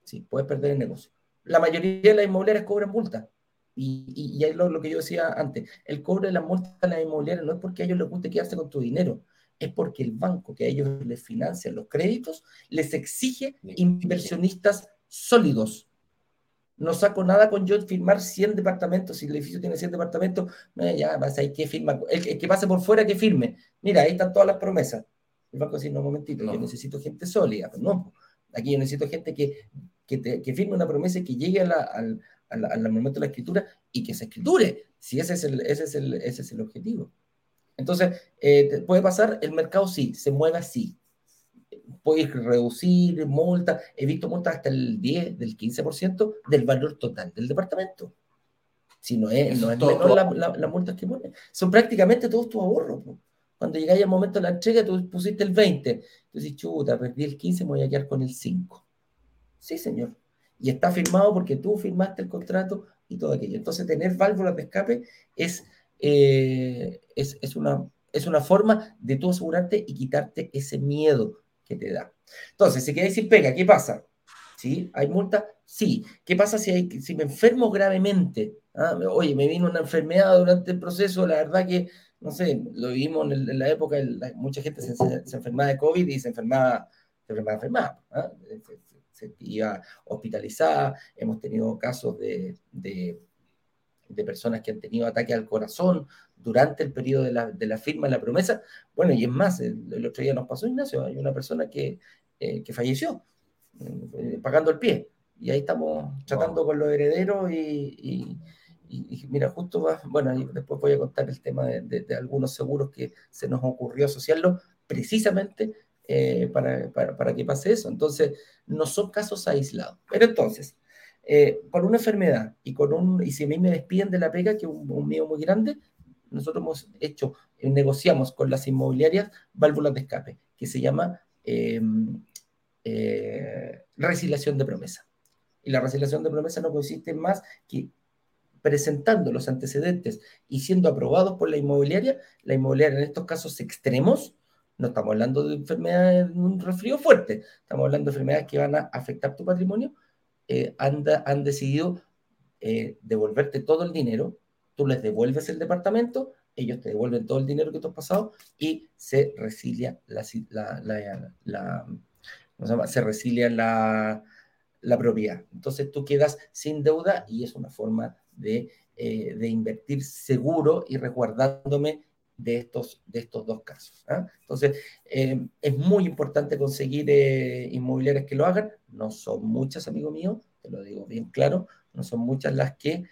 sí, puedes perder el negocio. La mayoría de las inmobiliarias cobran multas. Y, y, es lo, que yo decía antes, el cobro de las multas a las inmobiliarias no es porque a ellos les guste quedarse con tu dinero, es porque el banco que a ellos les financia los créditos les exige inversionistas sólidos. No saco nada con yo firmar 100 departamentos. Si el edificio tiene 100 departamentos, ya vas a que firma. El, el, que pase por fuera, que firme. Mira, ahí están todas las promesas. El banco dice, no, un momentito, yo necesito gente sólida. Pues no, aquí yo necesito gente que, que, firme una promesa y que llegue al, momento de la escritura y que se escriture. Si ese es el, ese es el, ese es el objetivo. Entonces, eh, ¿puede pasar? El mercado sí, se mueve así. Puedes reducir multas. He visto multas hasta el 10, del 15% del valor total del departamento. Si no es, no es menor las la, multas que ponen. Son prácticamente todos tus ahorros. Cuando llegáis al momento de la entrega, tú pusiste el 20. Tú dices, chuta, perdí el 15, me voy a quedar con el 5. Sí, señor. Y está firmado porque tú firmaste el contrato y todo aquello. Entonces, tener válvulas de escape es, eh, es, es, una, es una forma de tú asegurarte y quitarte ese miedo que te da. Entonces, si quedáis sin pega, ¿qué pasa? ¿Sí? ¿Hay multa? Sí. ¿Qué pasa si me enfermo gravemente? ¿Ah? Oye, me vino una enfermedad durante el proceso, la verdad que no sé, lo vimos en, la época, mucha gente se, enfermaba de COVID y se enfermaba, se enfermaba, enfermaba ¿ah? se, iba hospitalizada, hemos tenido casos de, de, personas que han tenido ataque al corazón durante el periodo de la, de la firma de la promesa, bueno, y es más, el, otro día nos pasó, Ignacio, hay una persona que, eh, que falleció eh, pagando el pie, y ahí estamos tratando con los herederos y y, mira, justo va, bueno, después voy a contar el tema de, algunos seguros que se nos ocurrió asociarlo precisamente eh, para, para, que pase eso. Entonces, no son casos aislados. Pero entonces, eh, por una enfermedad y, con un, y si a mí me despiden de la pega, que es un, un miedo muy grande, nosotros hemos hecho, eh, negociamos con las inmobiliarias válvulas de escape, que se llama em, resiliación de promesa. Y la resiliación de promesa no consiste en más que presentando los antecedentes y siendo aprobados por la inmobiliaria, la inmobiliaria en estos casos extremos, no estamos hablando de enfermedades, un resfrío fuerte, estamos hablando de enfermedades que van a afectar tu patrimonio, eh, han decidido eh, devolverte todo el dinero, tú les devuelves el departamento, ellos te devuelven todo el dinero que tú has pasado y se resilia la, la, se resilia la, la propiedad. Entonces tú quedas sin deuda y es una forma de, eh, de invertir seguro y resguardándome de estos, de estos dos casos. ¿ah? Entonces, eh, es muy importante conseguir eh, inmobiliarias que lo hagan. No son muchas, amigo mío, te lo digo bien claro, no son muchas las que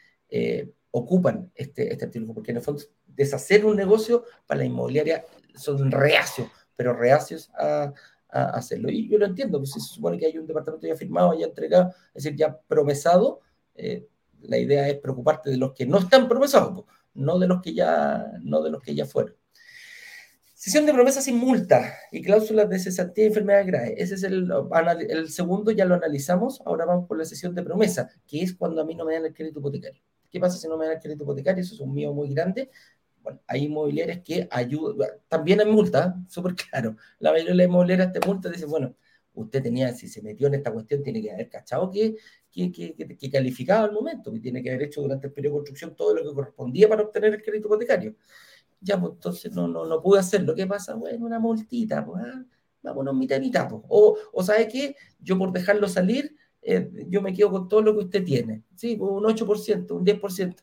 ocupan este, este artículo, porque en el fondo deshacer un negocio para la inmobiliaria son reacios, pero reacios a, hacerlo. Y yo lo entiendo, pues si se supone que hay un departamento ya firmado, ya entregado, es decir, ya promesado, eh, la idea es preocuparte de los que no están promesados, pues, no de los que ya, no de los que ya fueron. Sesión de promesa sin multa y cláusulas de cesantía y enfermedad grave. Ese es el, el segundo, ya lo analizamos. Ahora vamos por la sesión de promesa, que es cuando a mí no me dan el crédito hipotecario. ¿Qué pasa si no me dan el crédito hipotecario? Eso es un mío muy grande. Bueno, hay inmobiliarias que ayudan, también hay multa, súper claro. La mayoría de las inmobiliarias te multa dicen, bueno, usted tenía, si se metió en esta cuestión, tiene que haber cachado que, que, que, que, calificaba al momento, que tiene que haber hecho durante el periodo de construcción todo lo que correspondía para obtener el crédito hipotecario. Ya, pues entonces no, no, no pude hacerlo. ¿Qué pasa? Bueno, una multita, pues, ah, vámonos mitad y mitad. Pues. O, o ¿sabe qué? Yo por dejarlo salir, eh, yo me quedo con todo lo que usted tiene. Sí, un 8%, un 10%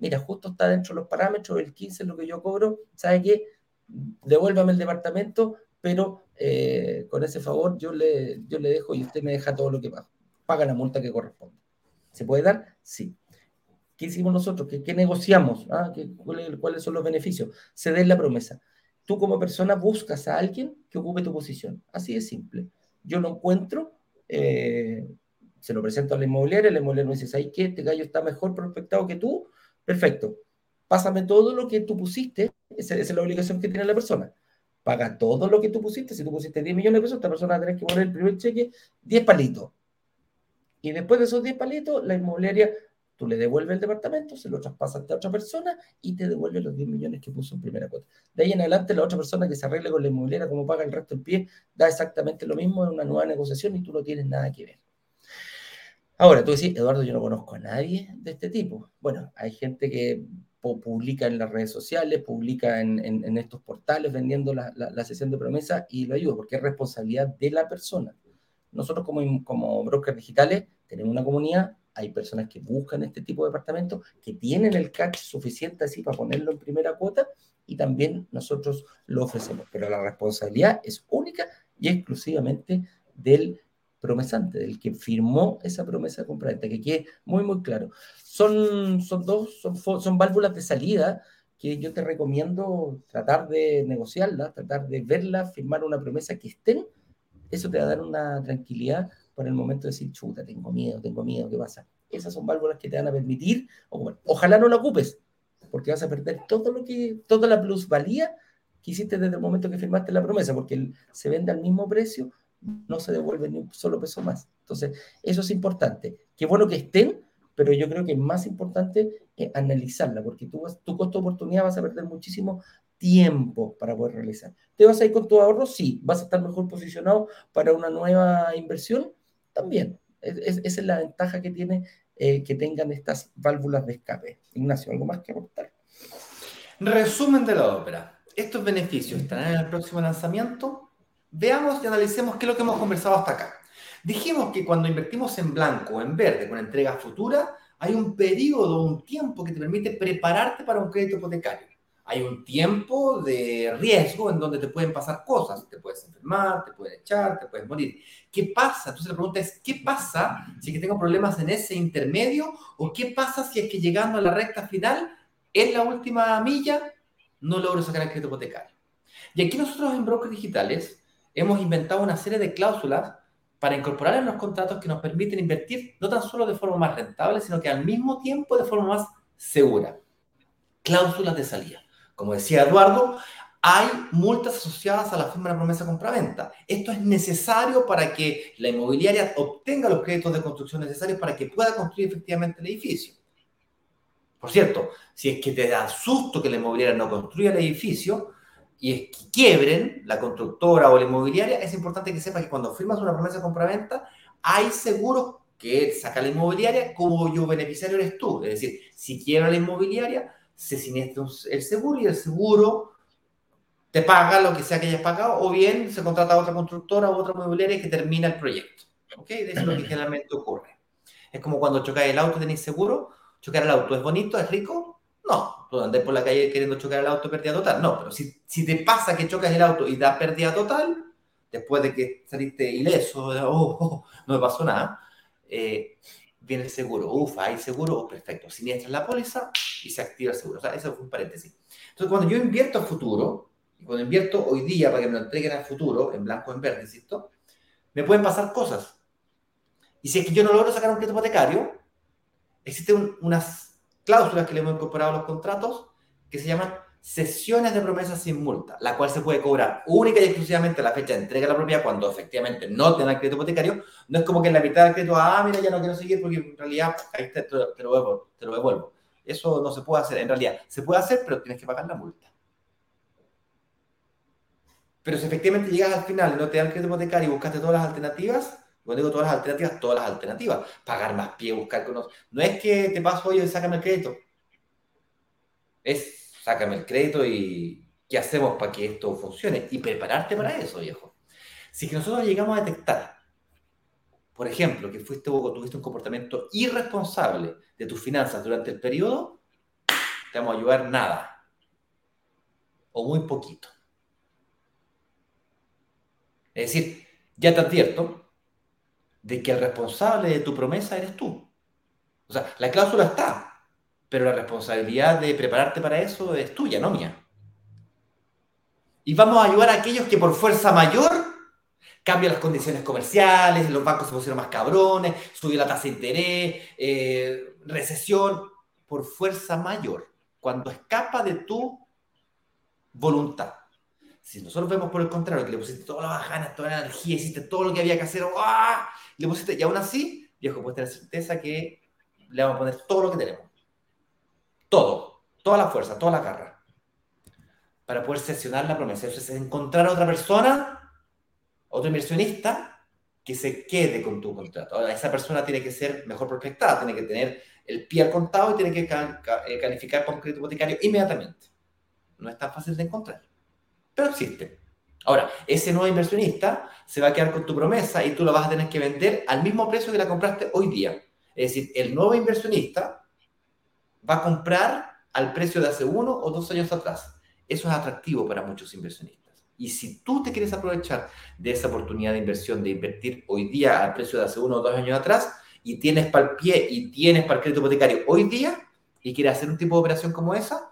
mira, justo está dentro de los parámetros, el 15 es lo que yo cobro, ¿sabe qué? Devuélvame el departamento, pero eh, con ese favor yo le, yo le dejo y usted me deja todo lo que paga. Paga la multa que corresponde. ¿Se puede dar? Sí. ¿Qué hicimos nosotros? ¿Qué, negociamos? ¿Ah? ¿Cuáles son los beneficios? Ceder la promesa. Tú como persona buscas a alguien que ocupe tu posición. Así de simple. Yo lo encuentro, eh, se lo presento a la inmobiliaria, la inmobiliaria me dice, ¿sabes qué? Este gallo está mejor prospectado que tú, Perfecto. Pásame todo lo que tú pusiste, esa, es la obligación que tiene la persona. Paga todo lo que tú pusiste. Si tú pusiste 10 millones de pesos, esta persona va a tener que poner el primer cheque 10 palitos. Y después de esos 10 palitos, la inmobiliaria, tú le devuelves el departamento, se lo traspasas a otra persona y te devuelve los 10 millones que puso en primera cuota. De ahí en adelante, la otra persona que se arregle con la inmobiliaria, como paga el resto en pie, da exactamente lo mismo en una nueva negociación y tú no tienes nada que ver. Ahora, tú decís, Eduardo, yo no conozco a nadie de este tipo. Bueno, hay gente que publica en las redes sociales, publica en, estos portales vendiendo la, sesión de promesa y lo ayuda, porque es responsabilidad de la persona. Nosotros como, como brokers digitales tenemos una comunidad, hay personas que buscan este tipo de departamentos, que tienen el catch suficiente así para ponerlo en primera cuota y también nosotros lo ofrecemos. Pero la responsabilidad es única y exclusivamente del promesante, del que firmó esa promesa de compraventa, que quede muy, muy claro. Son, son dos, son, son válvulas de salida que yo te recomiendo tratar de negociarla, tratar de verla, firmar una promesa que estén. Eso te va a dar una tranquilidad para el momento de decir, chuta, tengo miedo, tengo miedo, ¿qué pasa? Esas son válvulas que te van a permitir, o ojalá no la ocupes, porque vas a perder todo lo que, toda la plusvalía que hiciste desde el momento que firmaste la promesa, porque se vende al mismo precio no se devuelve ni un solo peso más. Entonces, eso es importante. Qué bueno que estén, pero yo creo que es más importante analizarla, porque tú tu costo de oportunidad vas a perder muchísimo tiempo para poder realizar. ¿Te vas a ir con tu ahorro? Sí. ¿Vas a estar mejor posicionado para una nueva inversión? También. esa es la ventaja que tiene eh, que tengan estas válvulas de escape. Ignacio, ¿algo más que aportar?
Resumen de la ópera. Estos beneficios estarán en el próximo lanzamiento Veamos y analicemos qué es lo que hemos conversado hasta acá. Dijimos que cuando invertimos en blanco o en verde con entrega futura, hay un periodo, un tiempo que te permite prepararte para un crédito hipotecario. Hay un tiempo de riesgo en donde te pueden pasar cosas. Te puedes enfermar, te pueden echar, te puedes morir. ¿Qué pasa? Entonces la pregunta es, ¿qué pasa si que tengo problemas en ese intermedio? ¿O qué pasa si es que llegando a la recta final, en la última milla, no logro sacar el crédito hipotecario? Y aquí nosotros en Brokers Digitales hemos inventado una serie de cláusulas para incorporar en los contratos que nos permiten invertir no tan solo de forma más rentable, sino que al mismo tiempo de forma más segura. Cláusulas de salida. Como decía Eduardo, hay multas asociadas a la firma de promesa compraventa. Esto es necesario para que la inmobiliaria obtenga los créditos de construcción necesarios para que pueda construir efectivamente el edificio. Por cierto, si es que te da susto que la inmobiliaria no construya el edificio y es que quiebren la constructora o la inmobiliaria, es importante que sepas que cuando firmas una promesa de compraventa, hay seguros que saca la inmobiliaria como yo beneficiario eres tú. Es decir, si quiebra la inmobiliaria, se siniestra el seguro y el seguro te paga lo que sea que hayas pagado o bien se contrata a otra constructora o otra inmobiliaria que termina el proyecto. ¿Ok? Eso es lo que generalmente ocurre. Es como cuando chocas el auto, tenéis seguro, chocar el auto es bonito, es rico. No, tú andas por la calle queriendo chocar el auto, pérdida total. No, pero si, si te pasa que chocas el auto y da pérdida total, después de que saliste ileso, oh, oh, no me pasó nada, eh, viene el seguro. Ufa, hay seguro, oh, perfecto. Siniestra la póliza y se activa el seguro. O sea, eso fue un paréntesis. Entonces, cuando yo invierto a futuro, cuando invierto hoy día para que me lo entreguen al futuro, en blanco en verde, ¿cierto? Me pueden pasar cosas. Y si es que yo no logro sacar un crédito hipotecario, existen unas cláusulas que le hemos incorporado a los contratos que se llaman sesiones de promesas sin multa, la cual se puede cobrar única y exclusivamente a la fecha de entrega de la propiedad cuando efectivamente no tenga el crédito hipotecario. No es como que en la mitad del crédito, ah, mira, ya no quiero seguir porque en realidad te, lo, devuelvo, devuelvo. Eso no se puede hacer. En realidad, se puede hacer, pero tienes que pagar la multa. Pero si efectivamente llegas al final y no te dan el crédito hipotecario y buscaste todas las alternativas, cuando digo todas las alternativas, todas las alternativas. Pagar más pie, buscar con No es que te paso, oye, sácame el crédito. Es sácame el crédito y qué hacemos para que esto funcione. Y prepararte para eso, viejo. Si nosotros llegamos a detectar, por ejemplo, que fuiste o tuviste un comportamiento irresponsable de tus finanzas durante el periodo, te vamos a ayudar nada. O muy poquito. Es decir, ya te advierto de que el responsable de tu promesa eres tú. O sea, la cláusula está, pero la responsabilidad de prepararte para eso es tuya, no mía. Y vamos a ayudar a aquellos que por fuerza mayor cambian las condiciones comerciales, los bancos se pusieron más cabrones, subió la tasa de interés, eh, recesión, por fuerza mayor, cuando escapa de tu voluntad. Si nosotros vemos por el contrario, que le pusiste todas las ganas, toda la energía, hiciste todo lo que había que hacer, ¡ah! le pusiste, y aún así, viejo, puedes tener certeza que le vamos a poner todo lo que tenemos. Todo. Toda la fuerza, toda la garra. Para poder sesionar la promesa. Es encontrar a otra persona, otro inversionista, que se quede con tu contrato. Ahora, esa persona tiene que ser mejor prospectada, tiene que tener el pie al contado y tiene que eh, calificar con crédito hipotecario inmediatamente. No es tan fácil de encontrar pero existe. Ahora, ese nuevo inversionista se va a quedar con tu promesa y tú la vas a tener que vender al mismo precio que la compraste hoy día. Es decir, el nuevo inversionista va a comprar al precio de hace uno o dos años atrás. Eso es atractivo para muchos inversionistas. Y si tú te quieres aprovechar de esa oportunidad de inversión, de invertir hoy día al precio de hace uno o dos años atrás, y tienes para el pie y tienes para el crédito hipotecario hoy día, y quieres hacer un tipo de operación como esa,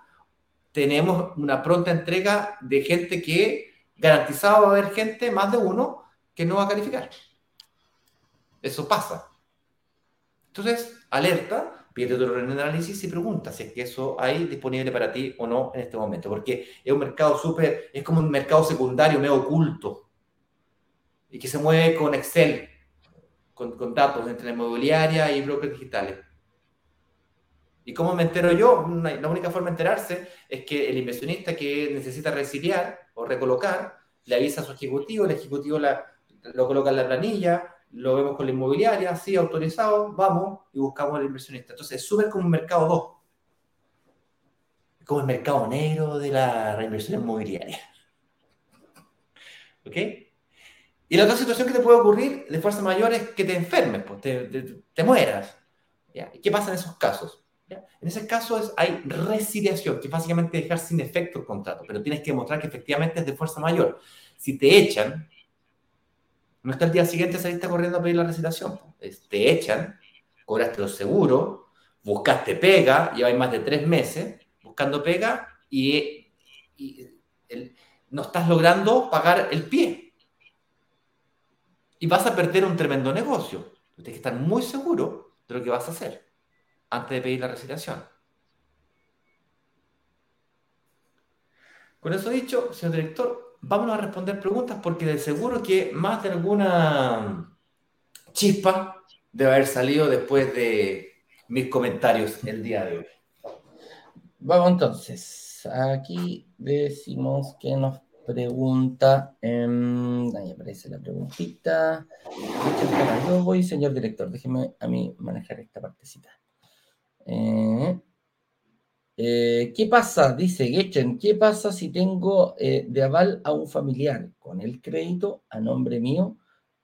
tenemos una pronta entrega de gente que garantizado va a haber gente, más de uno, que no va a calificar. Eso pasa. Entonces, alerta, pide tu análisis y pregunta si es que eso hay disponible para ti o no en este momento, porque es un mercado súper, es como un mercado secundario medio oculto y que se mueve con Excel, con, con datos entre la inmobiliaria y brokers digitales. ¿Y cómo me entero yo? La única forma de enterarse es que el inversionista que necesita resiliar o recolocar le avisa a su ejecutivo, el ejecutivo lo coloca en la planilla, lo vemos con la inmobiliaria, sí, autorizado, vamos y buscamos al inversionista. Entonces es súper como un mercado 2. Como el mercado negro de la reinversión inmobiliaria. ¿Ok? Y la otra situación que te puede ocurrir de fuerza mayor es que te enfermes, pues, te, mueras. ¿Y qué pasa en esos casos? En ese caso es, hay resiliación, que es básicamente dejar sin efecto el contrato, pero tienes que demostrar que efectivamente es de fuerza mayor. Si te echan, no está el día siguiente saliste corriendo a pedir la resiliación. te echan, cobraste los seguros, buscaste pega, lleváis más de tres meses buscando pega y, no estás logrando pagar el pie. Y vas a perder un tremendo negocio. Tienes que estar muy seguro de lo que vas a hacer antes de pedir la resiliación. Con eso dicho, señor director, vámonos a responder preguntas porque de seguro que más de alguna chispa debe haber salido después de mis comentarios el día de hoy.
Vamos entonces. Aquí decimos que nos pregunta. Eh, ahí aparece la preguntita. Yo voy, señor director. Déjeme a mí manejar esta partecita. Eh, eh, ¿Qué pasa? Dice Getchen, ¿qué pasa si tengo eh, de aval a un familiar con el crédito a nombre mío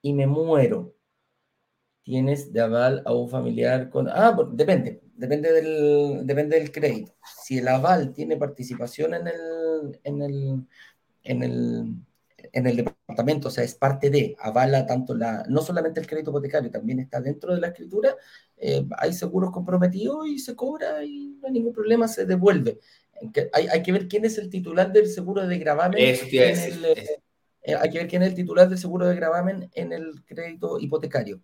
y me muero? Tienes de aval a un familiar con... Ah, depende, depende del, depende del crédito. Si el aval tiene participación en el, en el, en el, en el departamento, o sea, es parte de, avala tanto la, no solamente el crédito hipotecario, también está dentro de la escritura, eh, hay seguros comprometidos y se cobra y no hay ningún problema, se devuelve. Hay, hay que ver quién es el titular del seguro de gravamen. Eh, eh, hay que ver quién es el titular del seguro de gravamen en el crédito hipotecario.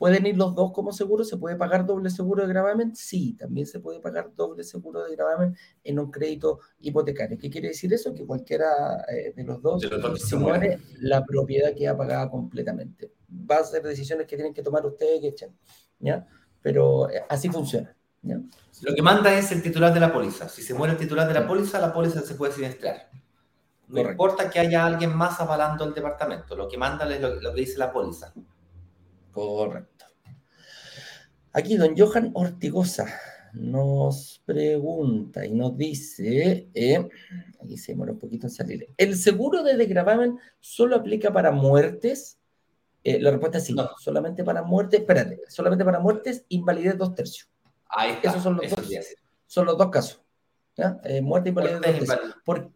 ¿Pueden ir los dos como seguro? ¿Se puede pagar doble seguro de gravamen? Sí, también se puede pagar doble seguro de gravamen en un crédito hipotecario. ¿Qué quiere decir eso? Que cualquiera eh, de los dos, si muere, la propiedad queda pagada completamente. Va a ser decisiones que tienen que tomar ustedes que echen, ¿ya? Pero eh, así funciona. ¿ya?
Lo que manda es el titular de la póliza. Si se muere el titular de la póliza, la póliza se puede siniestrar. No Correcto. importa que haya alguien más avalando el departamento. Lo que manda es lo, lo que dice la póliza.
Correcto. Aquí don Johan Ortigosa nos pregunta y nos dice, eh, aquí se demora un poquito en salir, ¿el seguro de desgravamen solo aplica para muertes? Eh, la respuesta es sí, no. solamente para muertes, espérate, solamente para muertes, invalidez dos tercios.
Ahí está,
Esos son los, dos, son los dos casos. ¿ya? Eh, muerte, invalidez dos tercios. ¿Por,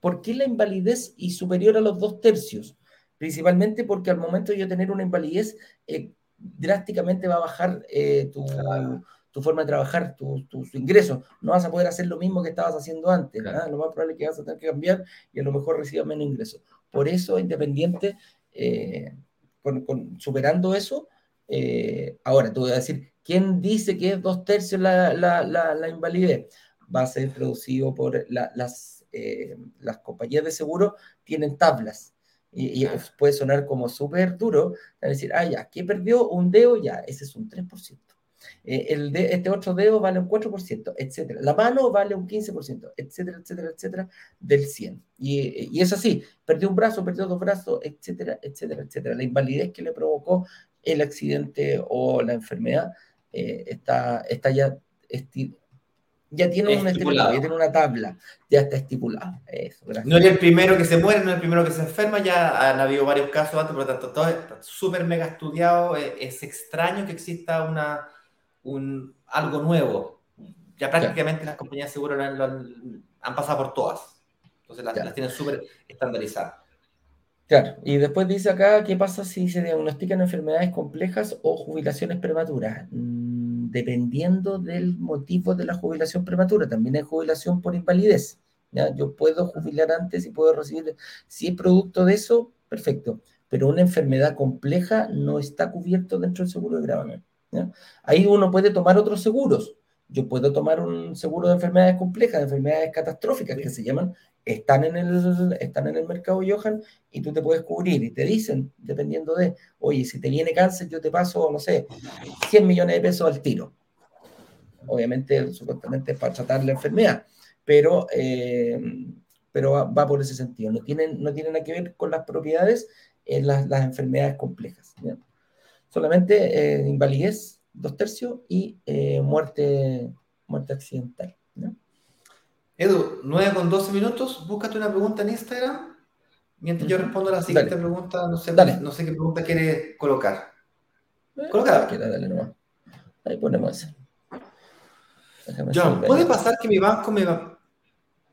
¿Por qué la invalidez y superior a los dos tercios? Principalmente porque al momento de yo tener una invalidez, eh, drásticamente va a bajar eh, tu, claro. tu, forma de trabajar, tu, tu ingresos. No vas a poder hacer lo mismo que estabas haciendo antes. Claro. ¿no? Lo más probable es que vas a tener que cambiar y a lo mejor recibas menos ingresos. Por eso, Independiente, eh, con, con, superando eso, ahora te voy a decir, ¿quién dice que es dos tercios la, la, la, la invalidez? Va a ser producido por las, las compañías de seguro, tienen tablas y, y puede sonar como súper duro, es decir, ah, ya, ¿qué perdió? Un dedo, ya, ese es un 3%. Eh, el de, este otro dedo vale un 4%, etcétera. La mano vale un 15%, etcétera, etcétera, etcétera, del 100. Y, y es así, perdió un brazo, perdió dos brazos, etcétera, etcétera, etcétera. La invalidez que le provocó el accidente o la enfermedad eh, está, está ya ya tiene, un estipulado. ya tiene una tabla, ya está estipulado. Eso,
no es el primero que se muere, no es el primero que se enferma, ya han habido varios casos antes, por lo tanto, todo es súper mega estudiado. Es, es, extraño que exista una, un, algo nuevo. Ya prácticamente claro. las compañías seguras lo, lo han, han, pasado por todas. Entonces las, las tienen súper estandarizadas.
Claro, y después dice acá, ¿qué pasa si se diagnostican enfermedades complejas o jubilaciones prematuras? Dependiendo del motivo de la jubilación prematura. También hay jubilación por invalidez. ¿ya? Yo puedo jubilar antes y puedo recibir, si es producto de eso, perfecto. Pero una enfermedad compleja no está cubierto dentro del seguro de gravamen. ¿ya? Ahí uno puede tomar otros seguros. Yo puedo tomar un seguro de enfermedades complejas, de enfermedades catastróficas que se llaman, están en el, están en el mercado, Johan, y tú te puedes cubrir. Y te dicen, dependiendo de, oye, si te viene cáncer, yo te paso, no sé, 100 millones de pesos al tiro. Obviamente, supuestamente es para tratar la enfermedad, pero, eh, pero va, por ese sentido. No tienen, no tienen nada que ver con las propiedades en las, las enfermedades complejas. Solamente eh, invalidez dos tercios y eh, muerte, muerte accidental.
Edu, 9 con 12 minutos, búscate una pregunta en Instagram. Mientras yo respondo a la siguiente dale. pregunta, no sé, dale. no sé qué pregunta quieres colocar.
Eh. Dale nomás. Ahí ponemos eso.
John, ¿puede pasar que mi banco me va...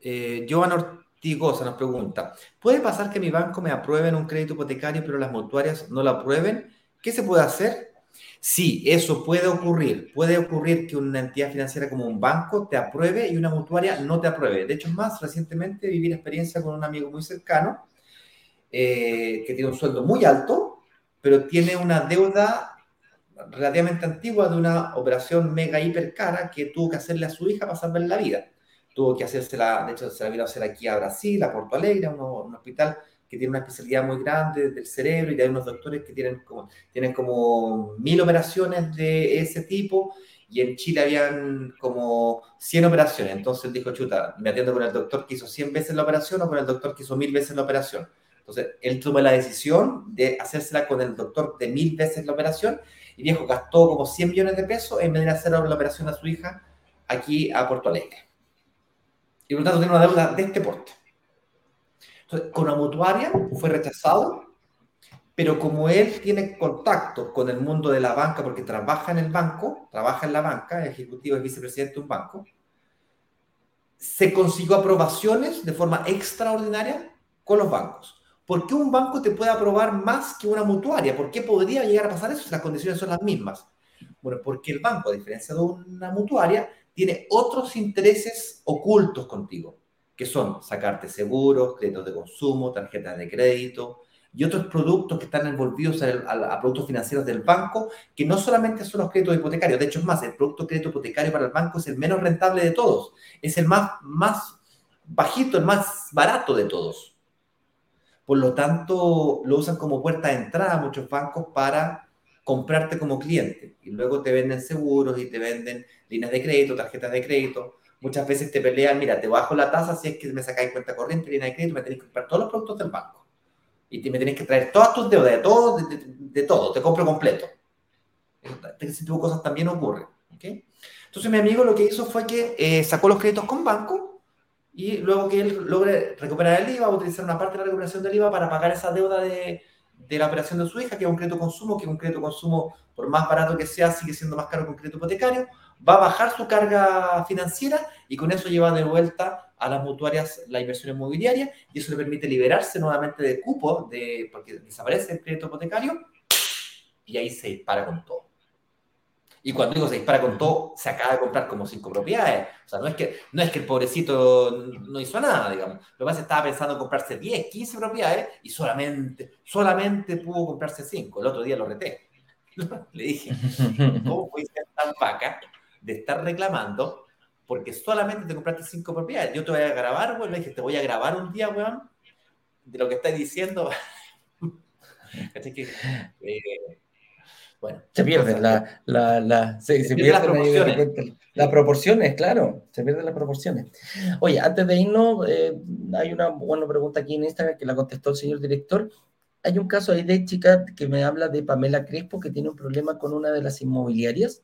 Eh, Joan Ortigosa nos pregunta, ¿puede pasar que mi banco me apruebe un crédito hipotecario pero las mutuarias no lo aprueben? ¿Qué se puede hacer? Sí, eso puede ocurrir. Puede ocurrir que una entidad financiera como un banco te apruebe y una mutuaria no te apruebe. De hecho, más recientemente viví la experiencia con un amigo muy cercano eh, que tiene un sueldo muy alto, pero tiene una deuda relativamente antigua de una operación mega hiper cara que tuvo que hacerle a su hija para salvar la vida. Tuvo que hacérsela, de hecho, se la vino a hacer aquí a Brasil, a Porto Alegre, a un hospital que tiene una especialidad muy grande del cerebro y hay unos doctores que tienen como, tienen como mil operaciones de ese tipo y en Chile habían como 100 operaciones. Entonces dijo, chuta, me atiendo con el doctor que hizo 100 veces la operación o con el doctor que hizo 1000 veces la operación. Entonces él tomó la decisión de hacérsela con el doctor de 1000 veces la operación y viejo gastó como 100 millones de pesos en venir a hacer la operación a su hija aquí a Porto Alegre. Y por lo tanto tiene una deuda de este porte. Con la mutuaria fue rechazado pero como él tiene contacto con el mundo de la banca, porque trabaja en el banco, trabaja en la banca, ejecutivo es vicepresidente de un banco, se consiguió aprobaciones de forma extraordinaria con los bancos. ¿Por qué un banco te puede aprobar más que una mutuaria? ¿Por qué podría llegar a pasar eso si las condiciones son las mismas? Bueno, porque el banco, a diferencia de una mutuaria, tiene otros intereses ocultos contigo, que son sacarte seguros, créditos de consumo, tarjetas de crédito, y otros productos que están envolvidos a, productos financieros del banco, que no solamente son los créditos hipotecarios, de hecho es más, el producto crédito hipotecario para el banco es el menos rentable de todos, es el más, más bajito, el más barato de todos. Por lo tanto, lo usan como puerta de entrada muchos bancos para comprarte como cliente. Y luego te venden seguros y te venden líneas de crédito, tarjetas de crédito. Muchas veces te pelean, mira, te bajo la tasa si es que me sacáis cuenta corriente, línea de crédito, me tenéis que comprar todos los productos del banco y me tienes que traer todas tus deudas, de todo, de, todo, te compro completo. Ese tipo de cosas también ocurre. ¿okay? Entonces mi amigo lo que hizo fue que eh, sacó los créditos con banco y luego que él logre recuperar el IVA, utilizar una parte de la recuperación del IVA para pagar esa deuda de, de la operación de su hija, que es un crédito consumo, que un crédito consumo, por más barato que sea, sigue siendo más caro que un crédito hipotecario, va a bajar su carga financiera y con eso lleva de vuelta a las mutuarias la inversión inmobiliaria y eso le permite liberarse nuevamente de cupo, de, porque desaparece el crédito hipotecario y ahí se dispara con todo. Y cuando digo se dispara con todo, se acaba de comprar como cinco propiedades. O sea, no es que, no es que el pobrecito no hizo nada, digamos. Lo que pasa es que estaba pensando en comprarse 10, 15 propiedades y solamente, solamente pudo comprarse cinco. El otro día lo reté. Le dije, ¿cómo puede ser tan vaca de estar reclamando porque solamente te compraste cinco propiedades. Yo te voy a grabar. Le dije, te voy a grabar un día, weón, de lo que estás diciendo.
que, eh, bueno, se pierden la, la, la, se, se, pierden las proporciones. Las proporciones, claro, se pierden las proporciones. Oye, antes de irnos, eh, hay una buena pregunta aquí en Instagram que la contestó el señor director. Hay un caso ahí de chica que me habla de Pamela Crespo que tiene un problema con una de las inmobiliarias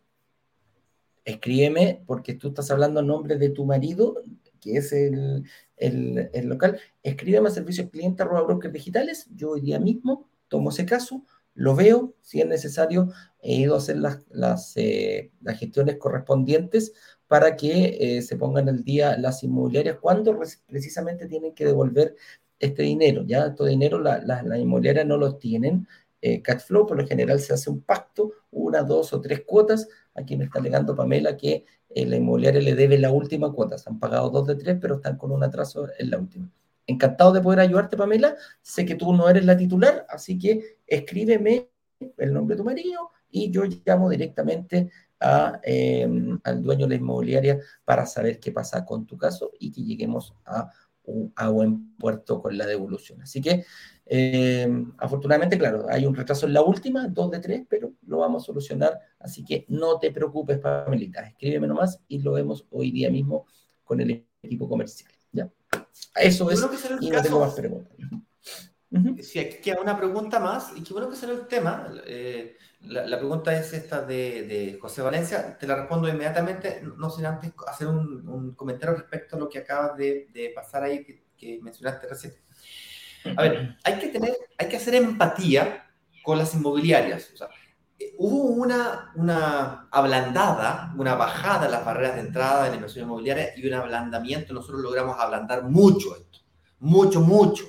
escríbeme porque tú estás hablando a nombre de tu marido, que es el, el, local, escríbeme a servicios clientes brokers digitales, yo hoy día mismo tomo ese caso, lo veo, si es necesario, he ido a hacer las, las, eh, las gestiones correspondientes para que eh, se pongan al día las inmobiliarias cuando precisamente tienen que devolver este dinero. Ya este dinero las la, la inmobiliarias no lo tienen. Eh, Catflow por lo general se hace un pacto, una, dos o tres cuotas, Aquí me está alegando Pamela que eh, la inmobiliaria le debe la última cuota. Se han pagado dos de tres, pero están con un atraso en la última. Encantado de poder ayudarte, Pamela. Sé que tú no eres la titular, así que escríbeme el nombre de tu marido y yo llamo directamente a, em, al dueño de la inmobiliaria para saber qué pasa con tu caso y que lleguemos a, a buen puerto con la devolución. Así que eh, afortunadamente, claro, hay un retraso en la última, dos de tres, pero lo vamos a solucionar. Así que no te preocupes, Pamelita. Escríbeme nomás y lo vemos hoy día mismo con el equipo comercial. ¿ya? Eso es. y no tengo más preguntas.
Si aquí queda una pregunta más, y qué bueno que salió el tema. Eh, la, pregunta es esta de, José Valencia. Te la respondo inmediatamente, no sin antes hacer un, comentario respecto a lo que acabas de, pasar ahí, que, mencionaste recién. A ver, hay que tener, hay que hacer empatía con las inmobiliarias. Eh, hubo una, una ablandada, una bajada en las barreras de entrada de la inversión inmobiliaria y un ablandamiento. Nosotros logramos ablandar mucho esto. Mucho, mucho.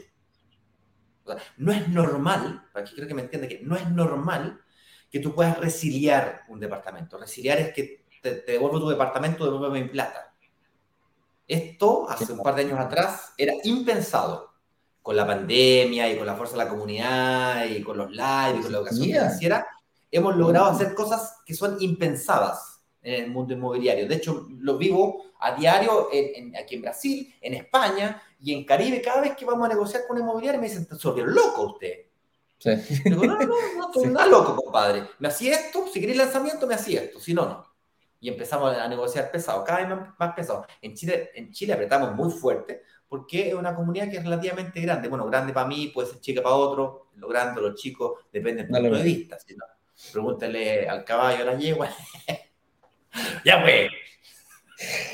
No es normal, que creo que me entienda que no es normal que tú puedas resiliar un departamento. Resiliar es que te, devuelvo tu departamento, devuelve mi plata. Esto, hace un par de años atrás, era impensado con la pandemia y con la fuerza de la comunidad y con los lives y con la educación financiera, hemos logrado hacer cosas que son impensadas en el mundo inmobiliario. De hecho, lo vivo a diario aquí en Brasil, en España y en Caribe. Cada vez que vamos a negociar con inmobiliario me dicen, ¿se loco usted? Sí. Digo, no, no, no, no, loco, compadre. Me hacía esto, si queréis lanzamiento, me hacía esto, si no, no. y empezamos a negociar pesado, cada vez más, más pesado. En Chile, en Chile apretamos muy fuerte porque es una comunidad que es relativamente grande. Bueno, grande para mí, puede ser chica para otro, lo grande, los chicos, depende del punto de vista. ¿sí? Pregúntale al caballo, a la yegua. ya, pues.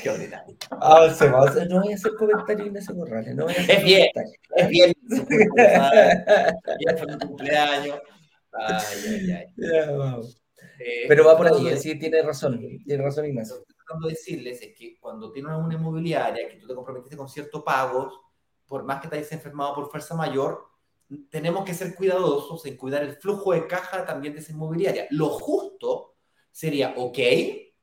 Qué va, no voy a hacer comentarios en ese corral. No voy a hacer
es bien, es bien. Ya fue mi cumpleaños. Ay, ay, ay.
Ya, vamos. Eh, Pero va por ahí, sí, tiene razón, tiene razón Ignacio.
Lo que estoy tratando de decirles es que cuando tienes una inmobiliaria, que tú te comprometiste con ciertos pagos, por más que te hayas enfermado por fuerza mayor, tenemos que ser cuidadosos en cuidar el flujo de caja también de esa inmobiliaria. Lo justo sería, ok,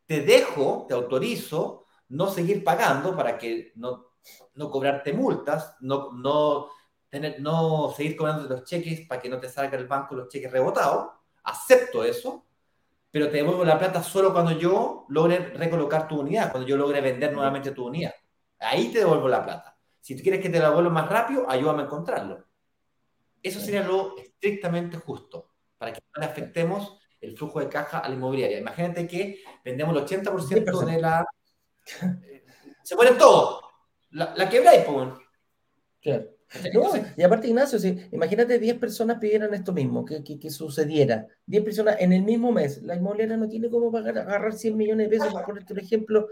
te dejo, te autorizo no seguir pagando para que no, no cobrarte multas, no, no, tener, no seguir cobrando los cheques para que no te salga el banco los cheques rebotados. Acepto eso, pero te devuelvo la plata solo cuando yo logre recolocar tu unidad, cuando yo logre vender nuevamente tu unidad. Ahí te devuelvo la plata. Si tú quieres que te la devuelva más rápido, ayúdame a encontrarlo. Eso sería lo estrictamente justo, para que no le afectemos el flujo de caja a la inmobiliaria. Imagínate que vendemos el 80% de la... Se mueren todos. La, la quebráis, pues.
Claro y aparte, Ignacio, si, imagínate 10 personas pidieran esto mismo, que, que, sucediera. 10 personas en el mismo mes. La inmobiliaria no tiene cómo pagar, agarrar 100 millones de pesos, por ponerte un ejemplo.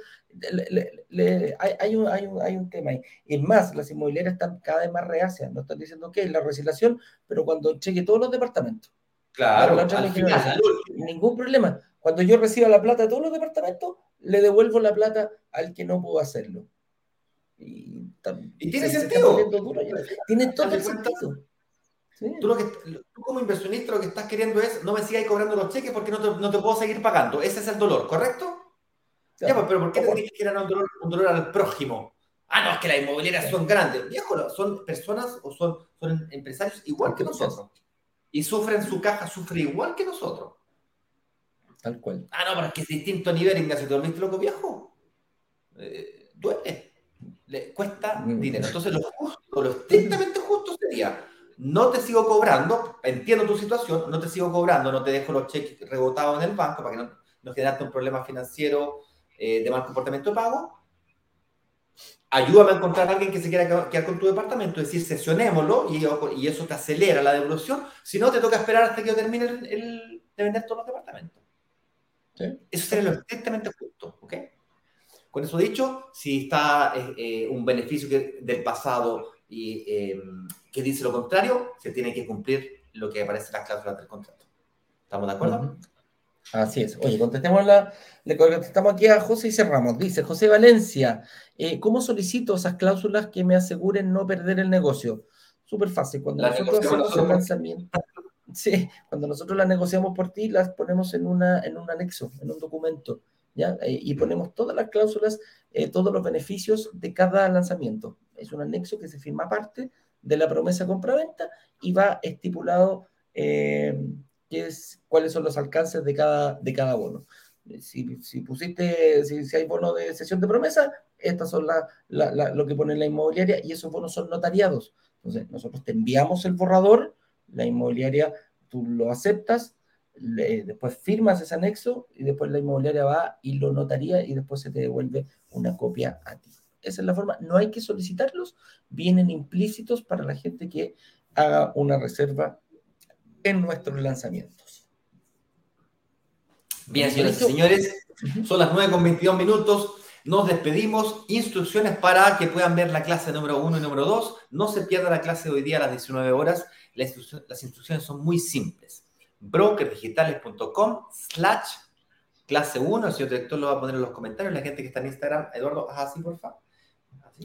hay, un, hay, un, hay, un, tema ahí. Es más, las inmobiliarias están cada vez más reacias. No están diciendo que es la reciclación, pero cuando cheque todos los departamentos.
Claro,
ningún problema. Cuando yo reciba la plata de todos los departamentos, le devuelvo la plata al que no pudo hacerlo.
Y, tiene sentido.
tiene todo el sentido.
Tú, lo que, tú, como inversionista lo que estás queriendo es no me sigas cobrando los cheques porque no te, no te puedo seguir pagando. Ese es el dolor, ¿correcto? Ya, pues, pero ¿por qué te tienes que un dolor, un dolor al prójimo? Ah, no, es que las inmobiliarias son grandes. Viejo, son personas o son, son empresarios igual que nosotros. Y sufren su caja, sufre igual que nosotros.
Tal cual.
Ah, no, pero es que es distinto a nivel, Ignacio. ¿Te dormiste loco viejo? Eh, duele le cuesta mm. dinero. Entonces, lo justo, lo estrictamente justo sería, no te sigo cobrando, entiendo tu situación, no te sigo cobrando, no te dejo los cheques rebotados en el banco para que no, no generarte un problema financiero eh, de mal comportamiento de pago. Ayúdame a encontrar a alguien que se quiera quedar con tu departamento, es decir, sesionémoslo y, y eso te acelera la devolución. Si no, te toca esperar hasta que yo termine el, de vender todos los departamentos. Eso sería lo estrictamente justo, ¿ok? Con eso dicho, si está eh, eh, un beneficio del pasado y em, que dice lo contrario, se tiene que cumplir lo que aparece en las cláusulas del contrato. ¿Estamos de acuerdo?
Así es. Oye, contestemos la, le contestamos aquí a José y cerramos. Dice José Valencia, eh, ¿cómo solicito esas cláusulas que me aseguren no perder el negocio? Súper fácil. Cuando nosotros hacemos el lanzamiento, sí, cuando nosotros las negociamos por ti, las ponemos en, una, en un anexo, en un documento. Eh, y ponemos todas las cláusulas, eh, todos los beneficios de cada lanzamiento. Es un anexo que se firma aparte de la promesa compra-venta y va estipulado eh, es, cuáles son los alcances de cada, de cada bono. Si, si pusiste, si, hay bono de sesión de promesa, estas son la, lo que pone la inmobiliaria y esos bonos son notariados. Entonces, nosotros te enviamos el borrador, la inmobiliaria, tú lo aceptas, después firmas ese anexo y después la inmobiliaria va y lo notaría y después se te devuelve una copia a ti. Esa es la forma. No hay que solicitarlos, vienen implícitos para la gente que haga una reserva en nuestros lanzamientos.
Bien, señores y señores, son las 9 con 22 minutos. Nos despedimos. Instrucciones para que puedan ver la clase número 1 y número 2. No se pierda la clase de hoy día a las 19 horas. Las instrucciones son muy simples brokerdigitales.com slash clase 1. El señor director lo va a poner en los comentarios. La gente que está en Instagram, Eduardo, haz así, por favor.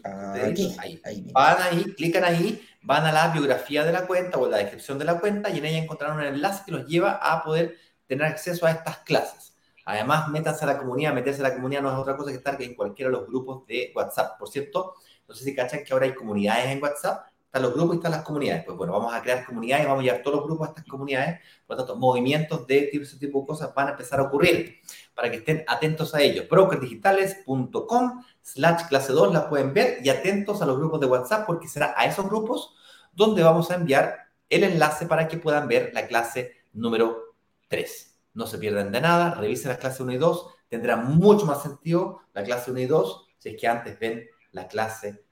Ahí, ahí, Van ahí, clican ahí, van a la biografía de la cuenta o la descripción de la cuenta y en ella encontrarán un enlace que los lleva a poder tener acceso a estas clases. Además, métanse a la comunidad. Meterse a la comunidad no es otra cosa que estar en cualquiera de los grupos de WhatsApp. Por cierto, no sé si cachan que ahora hay comunidades en WhatsApp están los grupos y están las comunidades. Pues bueno, vamos a crear comunidades, vamos a llevar todos los grupos a estas comunidades. Por lo tanto, movimientos de ese tipo de cosas van a empezar a ocurrir para que estén atentos a ellos. Brokerdigitales.com slash clase 2 la pueden ver y atentos a los grupos de WhatsApp porque será a esos grupos donde vamos a enviar el enlace para que puedan ver la clase número 3. No se pierdan de nada, revisen las clases 1 y 2, Tendrá mucho más sentido la clase 1 y 2 si es que antes ven la clase,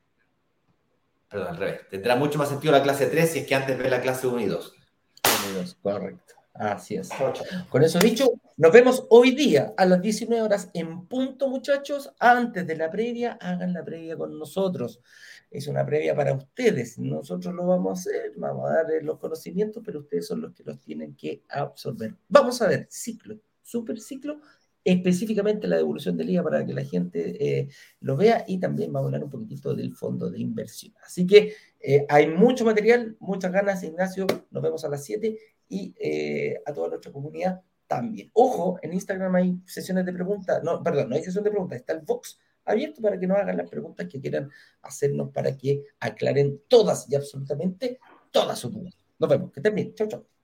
perdón, al revés. Tendrá mucho más sentido la clase 3 si es que antes ven la clase 1 y 2.
Correcto. Así es. Con eso dicho, nos vemos hoy día a las 19 horas en punto, muchachos. Antes de la previa, hagan la previa con nosotros. Es una previa para ustedes. Nosotros lo vamos a hacer, vamos a darles los conocimientos, pero ustedes son los que los tienen que absorber. Vamos a ver ciclo, super ciclo, específicamente la devolución de liga para que la gente eh, lo vea y también vamos a hablar un poquitito del fondo de inversión. Así que eh, hay mucho material, muchas ganas, Ignacio. Nos vemos a las 7 y eh, a toda nuestra comunidad también. Ojo, en Instagram hay sesiones de preguntas, no, perdón, no hay sesión de preguntas, está el box abierto para que nos hagan las preguntas que quieran hacernos para que aclaren todas y absolutamente todas sus dudas. Nos vemos, que estén bien. Chau, chau.